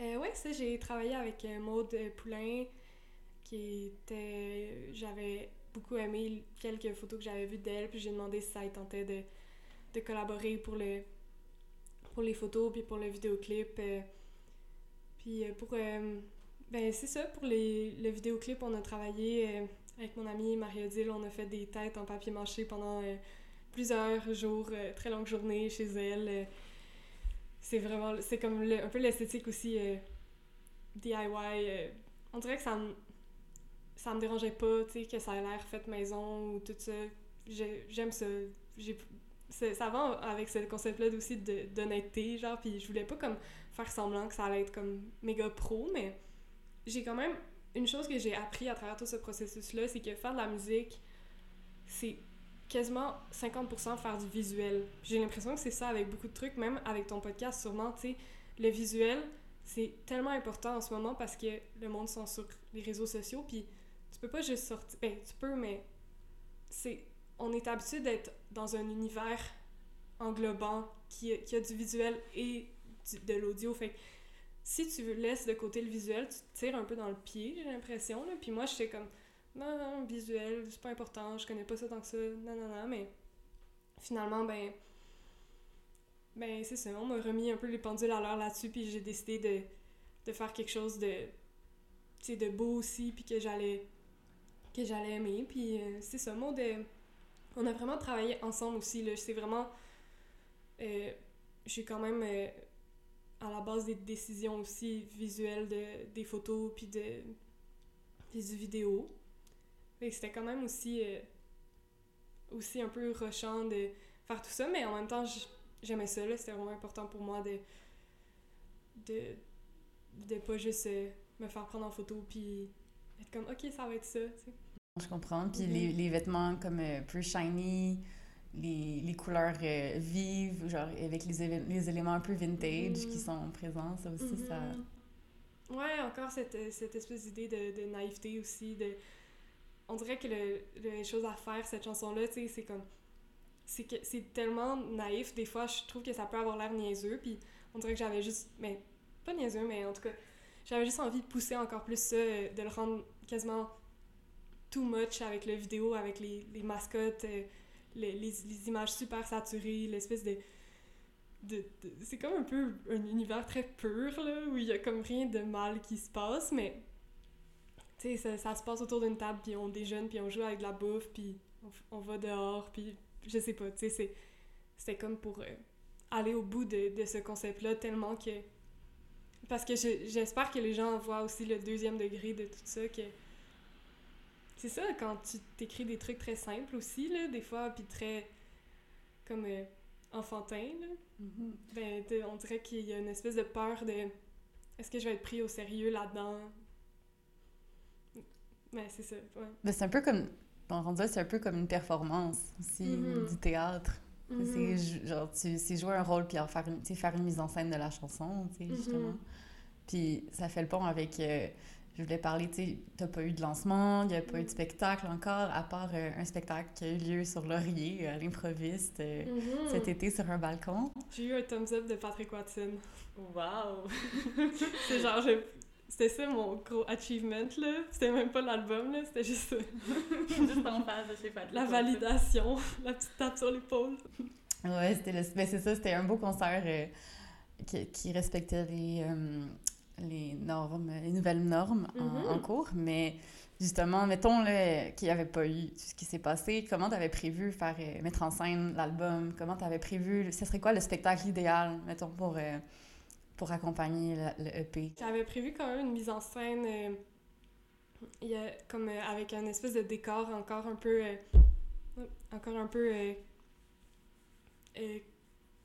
Euh, ouais, ça, j'ai travaillé avec euh, Maude Poulain, qui était... J'avais beaucoup aimé quelques photos que j'avais vues d'elle, puis j'ai demandé si ça elle tentait de, de collaborer pour, le, pour les photos, puis pour le vidéoclip. Puis euh, pour... euh, ben, c'est ça, pour les, le vidéoclip, on a travaillé euh, avec mon amie Marie-Odile, on a fait des têtes en papier mâché pendant plusieurs jours, très longues journées chez elle. c'est vraiment... C'est comme le- un peu l'esthétique aussi DIY. on dirait que ça me... Ça me dérangeait pas, tu sais, que ça a l'air fait maison ou tout ça. J'ai- J'aime ça. J'ai ça va avec ce concept-là aussi d'honnêteté, genre, puis je voulais pas comme faire semblant que ça allait être comme méga pro, mais j'ai quand même une chose que j'ai appris à travers tout ce processus-là, c'est que faire de la musique, c'est quasiment 50% faire du visuel. J'ai l'impression que c'est ça avec beaucoup de trucs, même avec ton podcast, sûrement, tu sais, le visuel, c'est tellement important en ce moment parce que le monde sont sur les réseaux sociaux, puis tu peux pas juste sortir... Ben, tu peux, mais c'est... On est habitué d'être dans un univers englobant qui, qui a du visuel et de l'audio, fait que si tu laisses de côté le visuel, tu te tires un peu dans le pied, j'ai l'impression. Puis moi, j'étais comme, non, non, visuel, c'est pas important, je connais pas ça tant que ça, non, non, non. Mais finalement, ben, ben c'est ça, on m'a remis un peu les pendules à l'heure là-dessus, puis j'ai décidé de, de faire quelque chose de, de beau aussi, puis que j'allais que j'allais aimer. Puis euh, c'est ça, Maud, euh, on a vraiment travaillé ensemble aussi, là. C'est vraiment... euh, j'ai quand même... à la base des décisions aussi visuelles de, des photos puis de puis du vidéo. Fait que c'était quand même aussi euh, aussi un peu rushant de faire tout ça, mais en même temps j'aimais ça là, c'était vraiment important pour moi de de de pas juste euh, me faire prendre en photo puis être comme OK, ça va être ça. Je comprends. Puis Mhm. les, les vêtements comme euh, plus shiny, les, les couleurs euh, vives, genre avec les, les éléments un peu vintage qui sont présents, ça aussi, ça... Mhm. Ouais, encore cette, cette espèce d'idée de, de naïveté aussi. De... On dirait que le, le chose à faire, cette chanson-là, tu sais, c'est comme. C'est que c'est tellement naïf, des fois, je trouve que ça peut avoir l'air niaiseux, puis on dirait que j'avais juste. Mais pas niaiseux, mais en tout cas, j'avais juste envie de pousser encore plus ça, euh, de le rendre quasiment too much avec le vidéo, avec les, les mascottes, euh, les, les, images super saturées, l'espèce de de, c'est comme un peu un univers très pur, là, où il y a comme rien de mal qui se passe, mais tu sais, ça, ça se passe autour d'une table, puis on déjeune, puis on joue avec de la bouffe, puis on, on va dehors, puis je sais pas, tu sais, c'était comme pour euh, aller au bout de, de ce concept-là, tellement que... Parce que je- j'espère que les gens voient aussi le deuxième degré de tout ça, que... C'est ça, quand tu t'écris des trucs très simples aussi, là, des fois, puis très... comme... euh, enfantin, là. Mhm. Ben, on dirait qu'il y a une espèce de peur de est-ce que je vais être pris au sérieux là-dedans? Mais c'est ça, ouais. Ben, c'est un peu comme... On c'est un peu comme une performance aussi, Mhm. du théâtre. Mhm. C'est genre, tu, c'est jouer un rôle puis en faire une, faire une mise en scène de la chanson, tu sais, justement. Puis ça fait le pont avec. euh, je voulais parler, tu sais, t'as pas eu de lancement, il y a pas eu de spectacle encore, à part euh, un spectacle qui a eu lieu sur Laurier, à l'improviste, euh, Mhm. cet été sur un balcon. J'ai eu un thumbs up de Patrick Watson. Wow! *laughs* C'est genre, je- c'était ça mon gros achievement, là. C'était même pas l'album, là, c'était juste euh, *laughs* Juste en face de chez Patrick. la validation, la petite tape sur l'épaule. Ouais, c'était le... ben, c'est ça, c'était un beau concert euh, qui, qui respectait les, euh, les normes, les nouvelles normes en, Mhm. en cours, mais justement, mettons qu'il n'y avait pas eu tout ce qui s'est passé, comment tu avais prévu faire euh, mettre en scène l'album, comment tu avais prévu, ce serait quoi le spectacle idéal, mettons, pour, euh, pour accompagner le, le EP? J'avais prévu quand même une mise en scène euh, y a, comme euh, avec un espèce de décor encore un peu encore un peu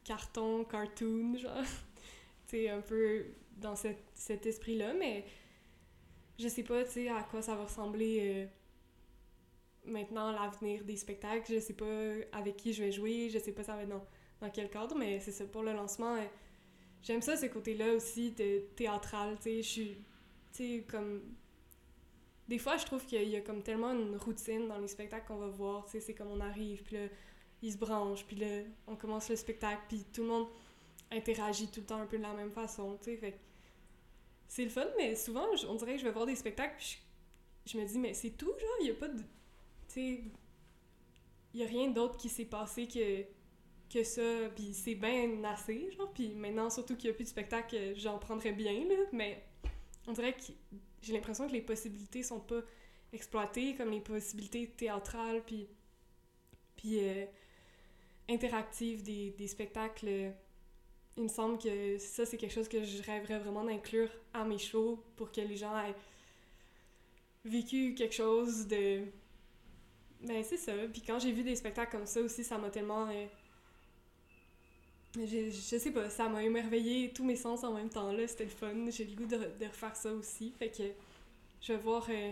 carton, cartoon, genre. *laughs* tu sais, un peu dans cet, cet esprit-là, mais je sais pas, à quoi ça va ressembler euh, maintenant, l'avenir des spectacles. Je sais pas avec qui je vais jouer, je sais pas ça va être dans, quel cadre, mais c'est ça, pour le lancement, euh, j'aime ça, ce côté-là aussi, de théâtral, tu sais, je suis, tu sais, comme... Des fois, je trouve qu'il y a tellement une routine dans les spectacles qu'on va voir, tu c'est comme on arrive, puis là, ils se branchent, puis là, on commence le spectacle, puis tout le monde interagit tout le temps un peu de la même façon, tu sais, c'est le fun, mais souvent, on dirait que je vais voir des spectacles, puis je, je me dis, mais c'est tout, genre, il y a pas de... Tu sais, il y a rien d'autre qui s'est passé que, que ça, puis c'est bien assez, genre, puis maintenant, surtout qu'il y a plus de spectacle, euh, j'en prendrais bien, là, mais on dirait que j'ai l'impression que les possibilités sont pas exploitées, comme les possibilités théâtrales, puis, puis euh, interactives des, des spectacles. Il me semble que ça, c'est quelque chose que je rêverais vraiment d'inclure à mes shows pour que les gens aient vécu quelque chose de... Ben, c'est ça. Puis quand j'ai vu des spectacles comme ça aussi, ça m'a tellement... euh, Je sais pas, ça m'a émerveillé tous mes sens en même temps. là C'était le fun. J'ai le goût de, refaire ça aussi. Fait que je vais voir euh,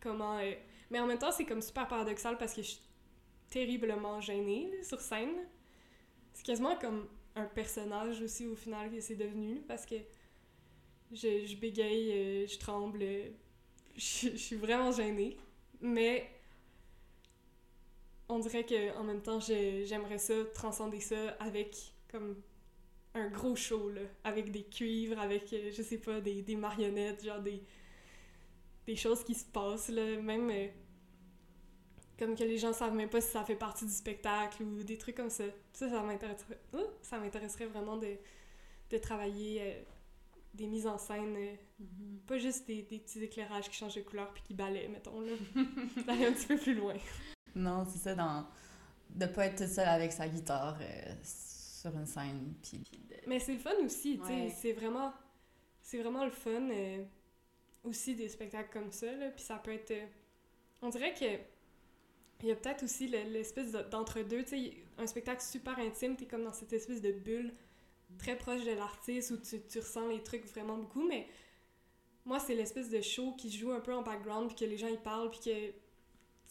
comment... euh, Mais en même temps, c'est comme super paradoxal parce que je suis terriblement gênée sur scène. C'est quasiment comme un personnage aussi au final que c'est devenu parce que je, je bégaye, euh, je tremble, je, suis vraiment gênée. Mais on dirait que en même temps, j'aimerais ça, transcender ça avec comme un gros show, là, avec des cuivres, avec, euh, je sais pas, des, des marionnettes, genre des, des choses qui se passent, là, même euh, comme que les gens savent même pas si ça fait partie du spectacle ou des trucs comme ça. Ça, ça m'intéresserait, oh, ça m'intéresserait vraiment de, de travailler euh, des mises en scène, euh, pas juste des, des petits éclairages qui changent de couleur puis qui balaient, mettons, là. *laughs* D'aller un petit peu plus loin. Non, c'est ça, dans... de pas être toute seule avec sa guitare euh, sur une scène, puis Mais c'est le fun aussi, tu sais, Ouais. c'est vraiment c'est vraiment le fun aussi des spectacles comme ça là, puis ça peut être on dirait que il y a peut-être aussi le- l'espèce de- d'entre-deux, tu sais, un spectacle super intime, t'es comme dans cette espèce de bulle très proche de l'artiste où tu, tu ressens les trucs vraiment beaucoup, mais moi, c'est l'espèce de show qui joue un peu en background, puis que les gens, ils parlent, puis que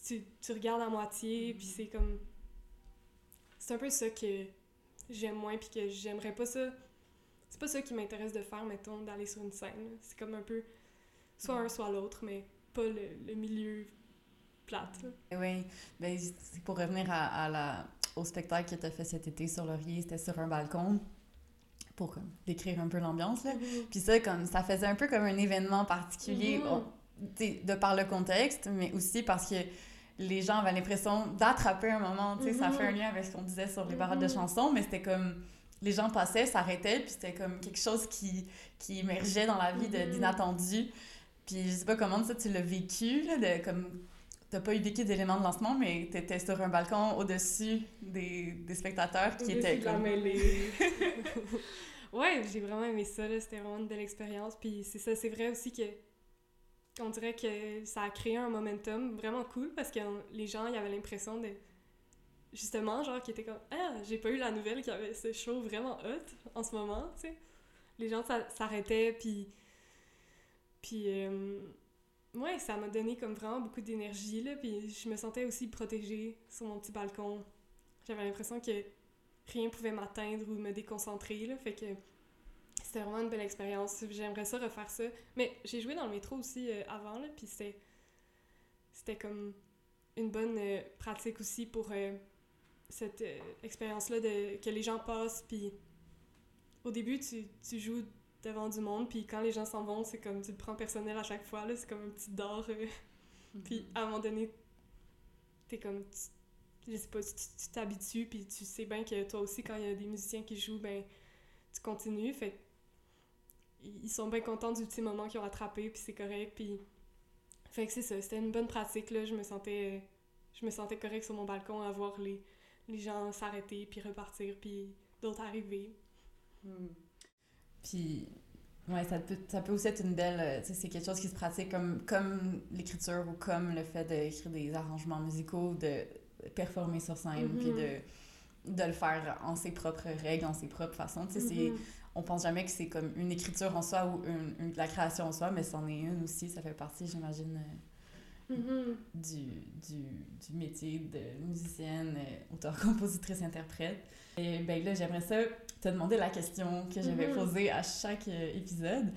tu, tu regardes à moitié, puis c'est comme... c'est un peu ça que j'aime moins, puis que j'aimerais pas ça. C'est pas ça qui m'intéresse de faire, mettons, d'aller sur une scène. C'est comme un peu soit un, soit l'autre, mais pas le, le milieu plate. Oui, ben, c'est pour revenir à, à la, au spectacle que tu as fait cet été sur Laurier, c'était sur un balcon pour comme, décrire un peu l'ambiance. là. Puis ça, comme, ça faisait un peu comme un événement particulier, Mhm. on- t'sais, de par le contexte, mais aussi parce que les gens avaient l'impression d'attraper un moment. tu sais Ça Mhm. fait un lien avec ce qu'on disait sur les paroles de chansons, mais c'était comme les gens passaient, s'arrêtaient, puis c'était comme quelque chose qui, qui émergeait dans la vie d'inattendu. Puis je sais pas comment ça tu l'as vécu, là, de comme t'as pas eu vécu d'éléments de lancement, mais t'étais sur un balcon au-dessus des, des spectateurs qui étaient de la comme... mêlée. *laughs* ouais, j'ai vraiment aimé ça, là. C'était vraiment une belle expérience. Puis c'est ça, c'est vrai aussi que on dirait que ça a créé un momentum vraiment cool parce que les gens, ils avaient l'impression de justement, genre, qui étaient comme Ah, j'ai pas eu la nouvelle qu'il y avait ce show vraiment hot en ce moment, tu sais. Les gens s'a- s'arrêtaient, puis. Puis. euh, Ouais, ça m'a donné comme vraiment beaucoup d'énergie, là. Puis je me sentais aussi protégée sur mon petit balcon. J'avais l'impression que rien pouvait m'atteindre ou me déconcentrer, là. Fait que c'était vraiment une belle expérience. J'aimerais ça refaire ça. Mais j'ai joué dans le métro aussi euh, avant, là. Puis c'était. C'était comme une bonne euh, pratique aussi pour euh, cette expérience-là que les gens passent. Puis au début, tu, tu joues devant du monde. Puis quand les gens s'en vont, c'est comme tu le prends personnel à chaque fois. C'est comme un petit dard. euh. Puis à un moment donné, t'es comme. tu- je sais pas, tu tu t'habitues, puis tu sais bien que toi aussi, quand il y a des musiciens qui jouent, ben, tu continues. Fait ils sont bien contents du petit moment qu'ils ont attrapé, puis c'est correct. Puis. Fait que c'est ça, c'était une bonne pratique, là. Je me sentais. Je me sentais correct sur mon balcon à voir les, les gens s'arrêter, puis repartir, puis d'autres arriver. Puis, ouais, ça peut, ça peut aussi être une belle. euh, c'est quelque chose qui se pratique comme, comme l'écriture ou comme le fait d'écrire des arrangements musicaux, de performer sur scène, puis de, de le faire en ses propres règles, en ses propres façons. Tu sais, Mhm. on pense jamais que c'est comme une écriture en soi ou une, la création en soi, mais c'en est une aussi. Ça fait partie, j'imagine, euh, Mhm. du, du, du métier de musicienne, euh, auteur, compositrice, interprète. Et ben là, j'aimerais ça te demander la question que j'avais Mhm. posée à chaque euh, épisode.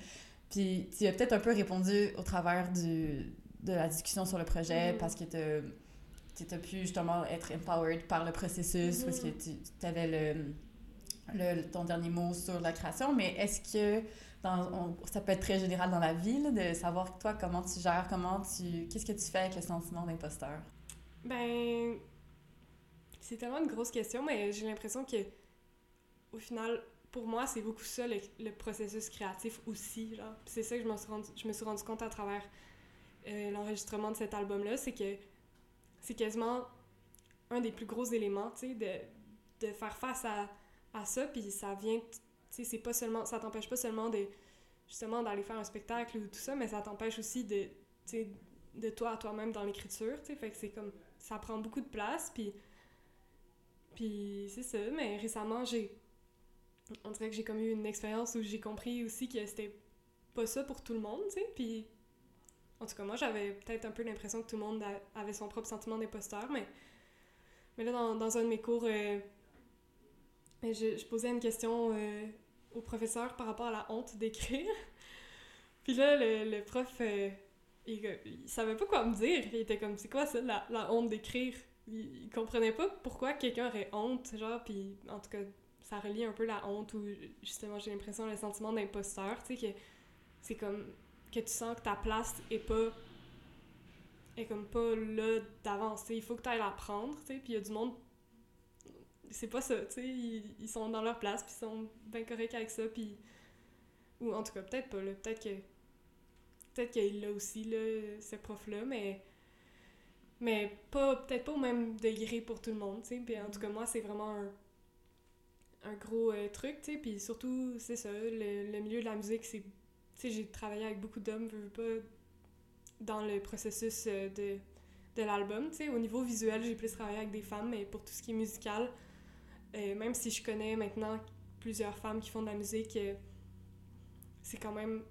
Puis tu as peut-être un peu répondu au travers du, de la discussion sur le projet Mhm. parce que tu as pu justement être empowered par le processus Mhm. parce que tu avais le, le, ton dernier mot sur la création, mais est-ce que dans, on- ça peut être très général dans la vie, là, de savoir toi comment tu gères, comment tu, qu'est-ce que tu fais avec le sentiment d'imposteur? Ben, c'est tellement une grosse question, mais j'ai l'impression que, au final, pour moi, c'est beaucoup ça, le, le processus créatif aussi. C'est ça que je me suis rendu, je me suis rendu compte à travers euh, l'enregistrement de cet album-là, c'est que c'est quasiment un des plus gros éléments, de, de faire face à, à ça, puis ça vient, tu sais, pas seulement, ça t'empêche pas seulement de, justement, d'aller faire un spectacle ou tout ça, mais ça t'empêche aussi de, de toi à toi-même dans l'écriture, fait que c'est comme, ça prend beaucoup de place, puis, puis c'est ça, mais récemment, j'ai, on dirait que j'ai comme eu une expérience où j'ai compris aussi que c'était pas ça pour tout le monde, tu sais, puis en tout cas, moi, j'avais peut-être un peu l'impression que tout le monde avait son propre sentiment d'imposteur, mais, mais là, dans, dans un de mes cours, euh, je, je posais une question euh, au professeur par rapport à la honte d'écrire. *laughs* Puis là, le, le prof, euh, il, il savait pas quoi me dire. Il était comme, c'est quoi ça, la, la honte d'écrire? Il, il comprenait pas pourquoi quelqu'un aurait honte, genre, puis en tout cas, ça relie un peu la honte ou justement, j'ai l'impression, le sentiment d'imposteur, tu sais, que c'est comme que tu sens que ta place est pas est comme pas là d'avance, tu sais, il faut que tu ailles la prendre, tu sais, puis il y a du monde c'est pas ça, tu sais, ils, ils sont dans leur place puis ils sont bien corrects avec ça puis ou en tout cas peut-être pas là, peut-être que peut-être qu'il l'a aussi là ce prof là mais mais pas peut-être pas au même degré pour tout le monde, tu sais, puis en tout cas moi c'est vraiment un un gros euh, truc, tu sais, puis surtout c'est ça, le, le milieu de la musique c'est tu sais, j'ai travaillé avec beaucoup d'hommes, veux, veux pas, dans le processus euh, de, de l'album. Tu sais, au niveau visuel, j'ai plus travaillé avec des femmes, mais pour tout ce qui est musical, euh, même si je connais maintenant plusieurs femmes qui font de la musique, c'est quand même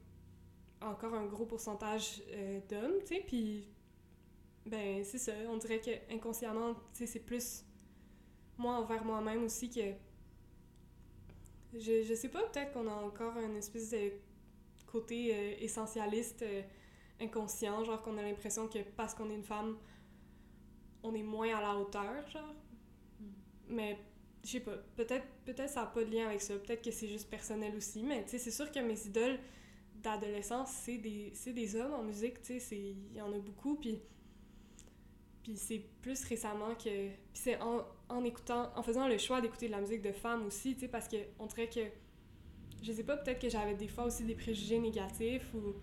encore un gros pourcentage d'hommes, tu sais, puis ben c'est ça, on dirait que inconsciemment, tu sais, c'est plus moi envers moi-même aussi que je, je sais pas, peut-être qu'on a encore un espèce de côté euh, essentialiste euh, inconscient, genre qu'on a l'impression que parce qu'on est une femme, on est moins à la hauteur, genre. Mais je sais pas, peut-être peut-être ça a pas de lien avec ça, peut-être que c'est juste personnel aussi, mais tu sais, c'est sûr que mes idoles d'adolescence, c'est des, des hommes en musique, tu sais, il y en a beaucoup, puis puis c'est plus récemment que. Puis c'est en, en écoutant, en faisant le choix d'écouter de la musique de femmes aussi, tu sais, parce qu'on dirait que. Je sais pas, peut-être que j'avais des fois aussi des préjugés négatifs ou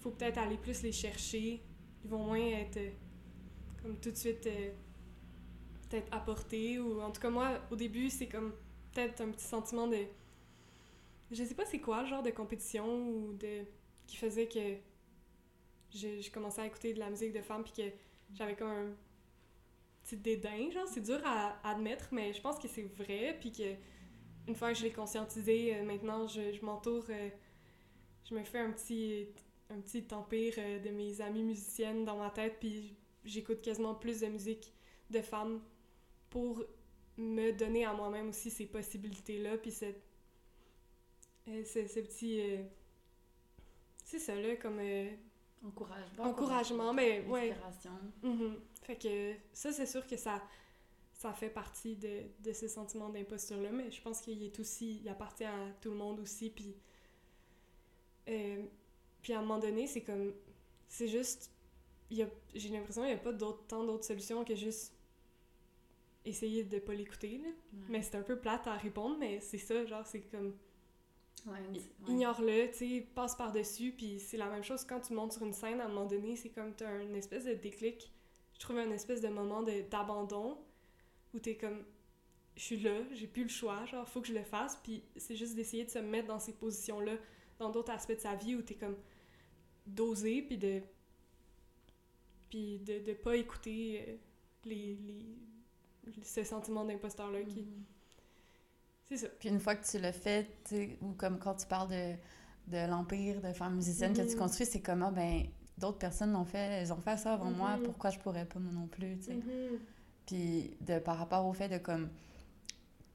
faut peut-être aller plus les chercher. Ils vont moins être euh, comme tout de suite euh, peut-être apportés ou en tout cas moi au début c'est comme peut-être un petit sentiment de je sais pas c'est quoi le genre de compétition ou de qui faisait que je, je commençais à écouter de la musique de femmes puis que j'avais comme un petit dédain, genre, c'est dur à, admettre, mais je pense que c'est vrai, puis que une fois que je l'ai conscientisé, euh, maintenant, je, m'entoure, euh, je me fais un petit, un petit empire euh, de mes amies musiciennes dans ma tête, puis j'écoute quasiment plus de musique de femmes pour me donner à moi-même aussi ces possibilités-là, puis cette, ce, ce petit... c'est ça, là, comme Encouragement. Encouragement, mais ouais. Inspiration. Mhm. Fait que ça, c'est sûr que ça, ça fait partie de, de ce sentiment d'imposture-là, mais je pense qu'il est aussi, il appartient à tout le monde aussi, puis... Euh, puis à un moment donné, c'est comme... C'est juste... J'ai l'impression qu'il n'y a pas tant d'autres solutions que juste essayer de pas l'écouter, là. Mais c'est un peu plate à répondre, mais c'est ça, genre, c'est comme Ignore-le, tu sais, passe par-dessus, puis c'est la même chose quand tu montes sur une scène, à un moment donné, c'est comme t'as une espèce de déclic. Je trouve un espèce de moment d'abandon où t'es comme, je suis là, j'ai plus le choix, genre, faut que je le fasse, puis c'est juste d'essayer de se mettre dans ces positions-là, dans d'autres aspects de sa vie où t'es comme d'oser, puis de. puis de, de pas écouter euh, les, les, ce sentiment d'imposteur-là qui Mm-hmm. C'est ça. Puis une fois que tu l'as fait, ou comme quand tu parles de, de l'empire de femmes musiciennes que tu Mhm. construis, c'est comment, ben, d'autres personnes l'ont fait, elles ont fait ça avant moi, Mhm. pourquoi je pourrais pas moi non plus, tu sais. Mhm. Puis de, par rapport au fait de comme,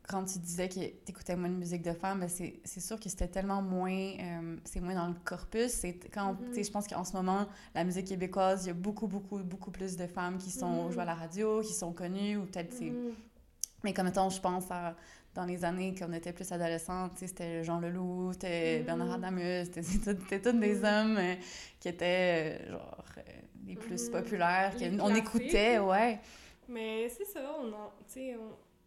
quand tu disais que t'écoutais moins de musique de femmes, ben c'est sûr que c'était tellement moins, euh, c'est moins dans le corpus. C'est quand, Mhm. tu sais, je pense qu'en ce moment, la musique québécoise, il y a beaucoup, beaucoup, beaucoup plus de femmes qui sont Mhm. jouées à la radio, qui sont connues, ou peut-être, c'est mais comme mettons, je pense à dans les années qu'on était plus adolescentes, c'était Jean Leloup, c'était. Bernard Adamus, c'était tous des Mhm. hommes euh, qui étaient euh, genre euh, les plus Mhm. populaires, qu'on écoutait, ouais. Mais c'est ça, on en,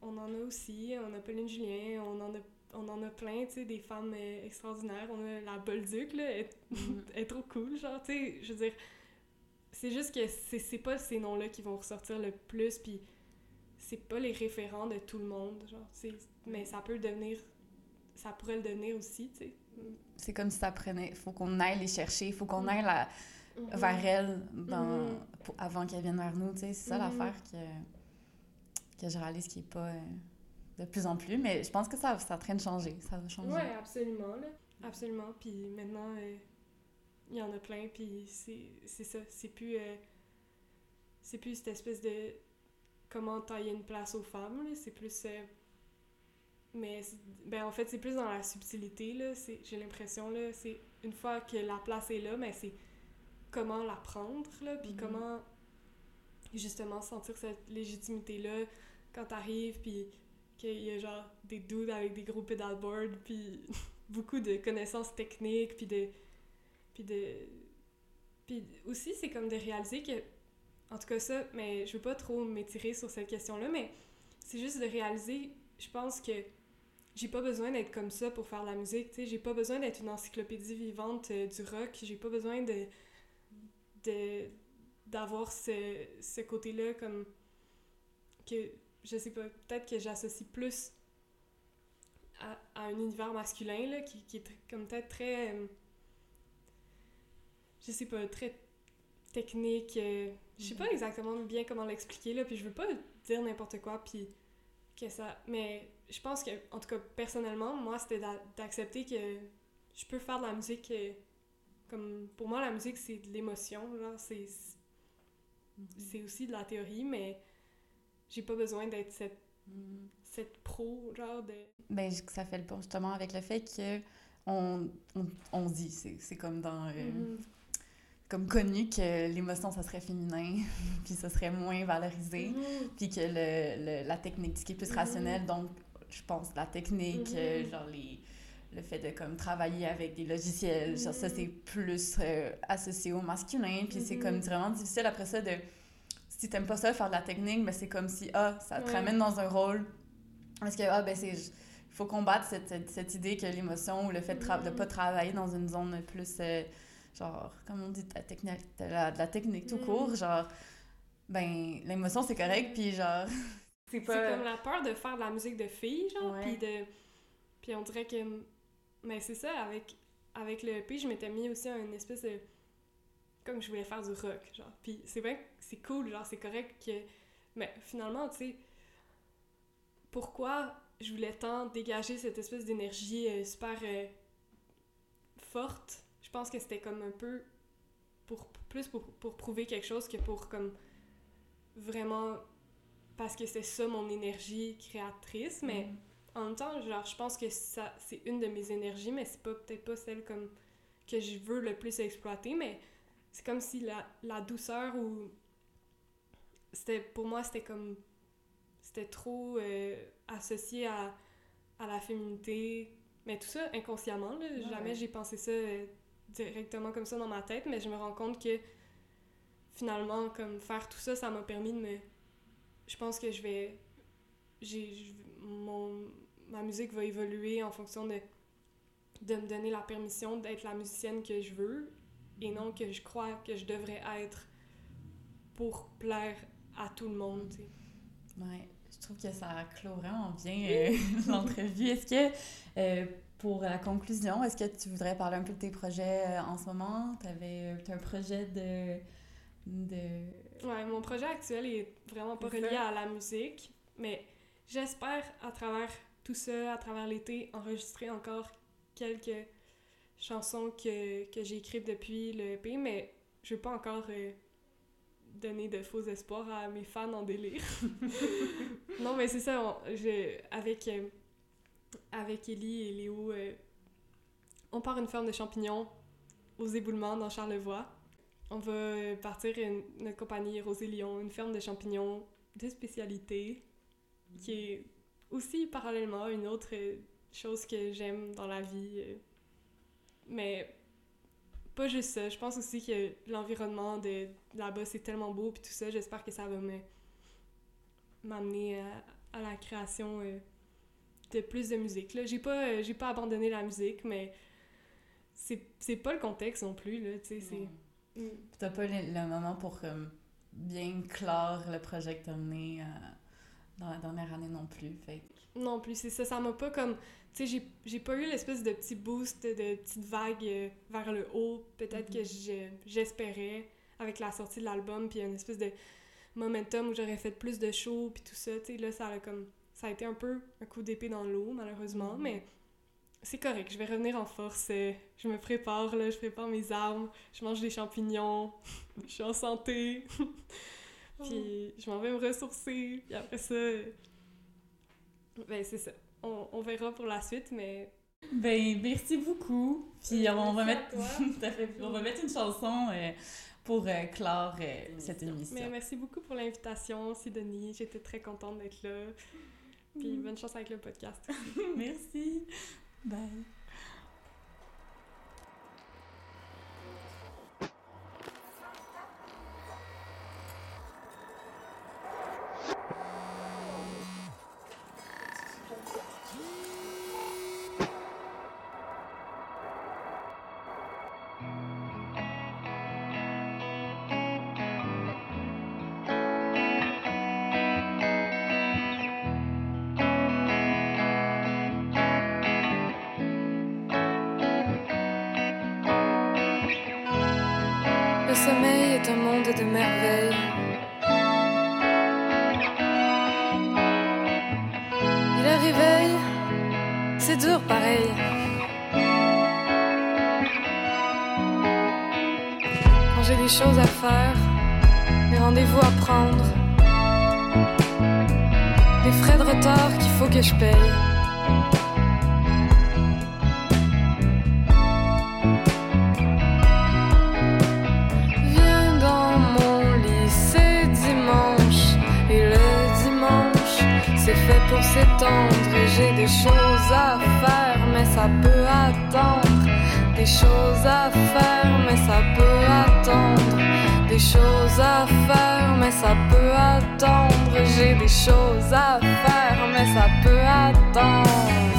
on, on en a aussi. On a Pauline Julien, on en a, on en a plein, tu sais, des femmes extraordinaires. On a la Bolduc, là, elle, *laughs* elle est trop cool, genre, tu sais, je veux dire, c'est juste que c'est c'est pas ces noms-là qui vont ressortir le plus, puis c'est pas les référents de tout le monde, genre, tu sais, mais ça peut devenir, ça pourrait le devenir aussi, tu sais. C'est comme si ça prenait, faut qu'on aille les chercher, faut qu'on aille la, Mhm. vers elles dans, Mhm. pour- avant qu'elles viennent vers nous, tu sais, c'est ça Mhm. l'affaire que, que je réalise qui est pas euh, de plus en plus, mais je pense que ça, ça est en train de changer, ça va changer. Ouais, absolument, là. Absolument. Puis maintenant, euh, il y en a plein, puis c'est c'est ça. C'est plus... euh, c'est plus cette espèce de... Comment tailler une place aux femmes, là. C'est plus... euh, mais, ben, en fait, c'est plus dans la subtilité, là. C'est- J'ai l'impression, là, c'est... Une fois que la place est là, mais c'est comment la prendre, là, puis Mhm. comment, justement, sentir cette légitimité-là quand t'arrives, puis qu'il y a genre des dudes avec des gros pedalboards, puis *laughs* beaucoup de connaissances techniques, puis de. Puis de. Puis aussi, c'est comme de réaliser que. En tout cas, ça, mais je veux pas trop m'étirer sur cette question-là, mais c'est juste de réaliser, je pense que j'ai pas besoin d'être comme ça pour faire de la musique, tu sais, j'ai pas besoin d'être une encyclopédie vivante euh, du rock, j'ai pas besoin de. de d'avoir ce, ce côté-là comme. que je sais pas, peut-être que j'associe plus à, à un univers masculin, là, qui, qui est comme peut-être très. euh, je sais pas, très technique. euh, je sais pas exactement bien comment l'expliquer, là, puis je veux pas dire n'importe quoi, puis que ça. Mais je pense que, en tout cas, personnellement, moi, c'était d'a- d'accepter que je peux faire de la musique. euh, comme, pour moi, la musique, c'est de l'émotion, genre, c'est. C'est aussi de la théorie, mais j'ai pas besoin d'être cette Mm. cette pro, genre de. Ben, ça fait le pont justement avec le fait que on, on, on dit, c'est c'est comme dans... euh, Mhm. comme connu que l'émotion, ça serait féminin, *laughs* puis ça serait moins valorisé, Mhm. puis que le, le- la technique, ce qui est plus Mhm. rationnel, donc je pense la technique, Mhm. euh, genre les, le fait de comme travailler avec des logiciels, genre ça Mhm. c'est plus euh, associé au masculin, puis c'est comme vraiment difficile après ça de... Si t'aimes pas ça, faire de la technique, ben c'est comme si, ah, ça te ramène dans un rôle, parce que, ah, ben c'est... Il faut combattre cette, cette, idée que l'émotion ou le fait de, Mhm. pas travailler dans une zone plus... euh, genre, comme on dit, de la technique, de la, de la technique tout court, genre, ben, l'émotion, c'est correct, puis genre, c'est comme la peur de faire de la musique de filles, genre, puis de... Puis on dirait que... Mais c'est ça, avec, avec le EP, je m'étais mis aussi à une espèce de... Comme je voulais faire du rock, genre. Puis c'est vrai que c'est cool, genre, c'est correct que... Mais finalement, tu sais, pourquoi je voulais tant dégager cette espèce d'énergie euh, super euh, forte? Je pense que c'était comme un peu pour plus pour, pour prouver quelque chose que pour comme vraiment parce que c'est ça mon énergie créatrice mais en même temps genre je pense que ça c'est une de mes énergies mais c'est pas peut-être pas celle comme que je veux le plus exploiter mais c'est comme si la, la douceur ou c'était pour moi c'était comme c'était trop euh, associé à, à la féminité mais tout ça inconsciemment là. jamais j'ai pensé ça euh, directement comme ça dans ma tête mais je me rends compte que finalement comme faire tout ça ça m'a permis de me je pense que je vais j'ai mon ma musique va évoluer en fonction de de me donner la permission d'être la musicienne que je veux et non que je crois que je devrais être pour plaire à tout le monde tu sais. ouais, je trouve que ça clôt vraiment bien euh, *laughs* l'entrevue. Est-ce que, euh, pour la conclusion, est-ce que tu voudrais parler un peu de tes projets euh, en ce moment? T'avais avais un projet de... de... Ouais, mon projet actuel est vraiment pas relié ça. à la musique, mais j'espère à travers tout ça, à travers l'été, enregistrer encore quelques chansons que, que j'ai écrites depuis le EP, mais je veux pas encore euh, donner de faux espoirs à mes fans en délire. *laughs* non, mais c'est ça, on- je- avec, euh, avec Ellie et Léo, euh, on part une ferme de champignons aux éboulements dans Charlevoix. On va partir une- notre compagnie Rosé Lyon, une ferme de champignons de spécialité, qui est aussi parallèlement une autre chose que j'aime dans la vie. Mais pas juste ça, je pense aussi que l'environnement de là-bas c'est tellement beau puis tout ça, j'espère que ça va me m'amener à, la création euh, de plus de musique. Là, j'ai pas euh, j'ai pas abandonné la musique, mais c'est pas le contexte non plus là, Mm. Puis T'as pas le, le moment pour comme, bien clore le projet que t'as mené euh, dans la dernière année non plus. Fait Non plus, c'est ça. Ça m'a pas comme. Tu sais, j'ai- pas eu l'espèce de petit boost, de petite vague euh, vers le haut, peut-être que je- j'espérais avec la sortie de l'album, puis une espèce de momentum où j'aurais fait plus de shows, puis tout ça. Tu sais, là, ça a comme. Ça a été un peu un coup d'épée dans l'eau, malheureusement, mais c'est correct. Je vais revenir en force. euh, Je me prépare, là, je prépare mes armes, je mange des champignons, *laughs* je suis en santé. *laughs* puis je m'en vais me ressourcer, puis après ça. euh, Ben, c'est ça. On, on verra pour la suite, mais. Ben, merci beaucoup. Puis on va mettre, *laughs* on va mettre une chanson euh, pour euh, clore euh, cette émission. Mais merci beaucoup pour l'invitation, Sidonie. J'étais très contente d'être là. Puis bonne chance avec le podcast. Merci. Bye. Sommeil est un monde de merveilles. Et le réveil, c'est dur pareil. Quand j'ai des choses à faire, des rendez-vous à prendre, des frais de retour que je paye. J'ai des choses à faire, mais ça peut attendre. Des choses à faire, mais ça peut attendre. Des choses à faire, mais ça peut attendre. J'ai des choses à faire, mais ça peut attendre.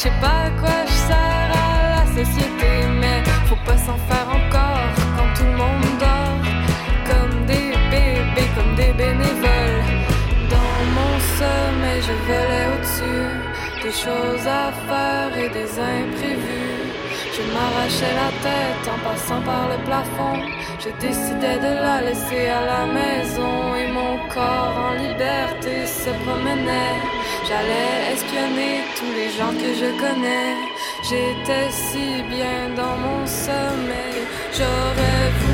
Je sais pas à quoi je sers à la société, mais faut pas s'en faire encore quand tout le monde dort, comme des bébés, comme des bénévoles. Dans mon sommeil, je volais au-dessus des choses à faire et des imprévus. Je m'arrachais la tête en passant par le plafond. Je décidais de la laisser à la maison et mon corps en liberté se promenait. J'allais espionner tous les gens que je connais. J'étais si bien dans mon sommeil. J'aurais voulu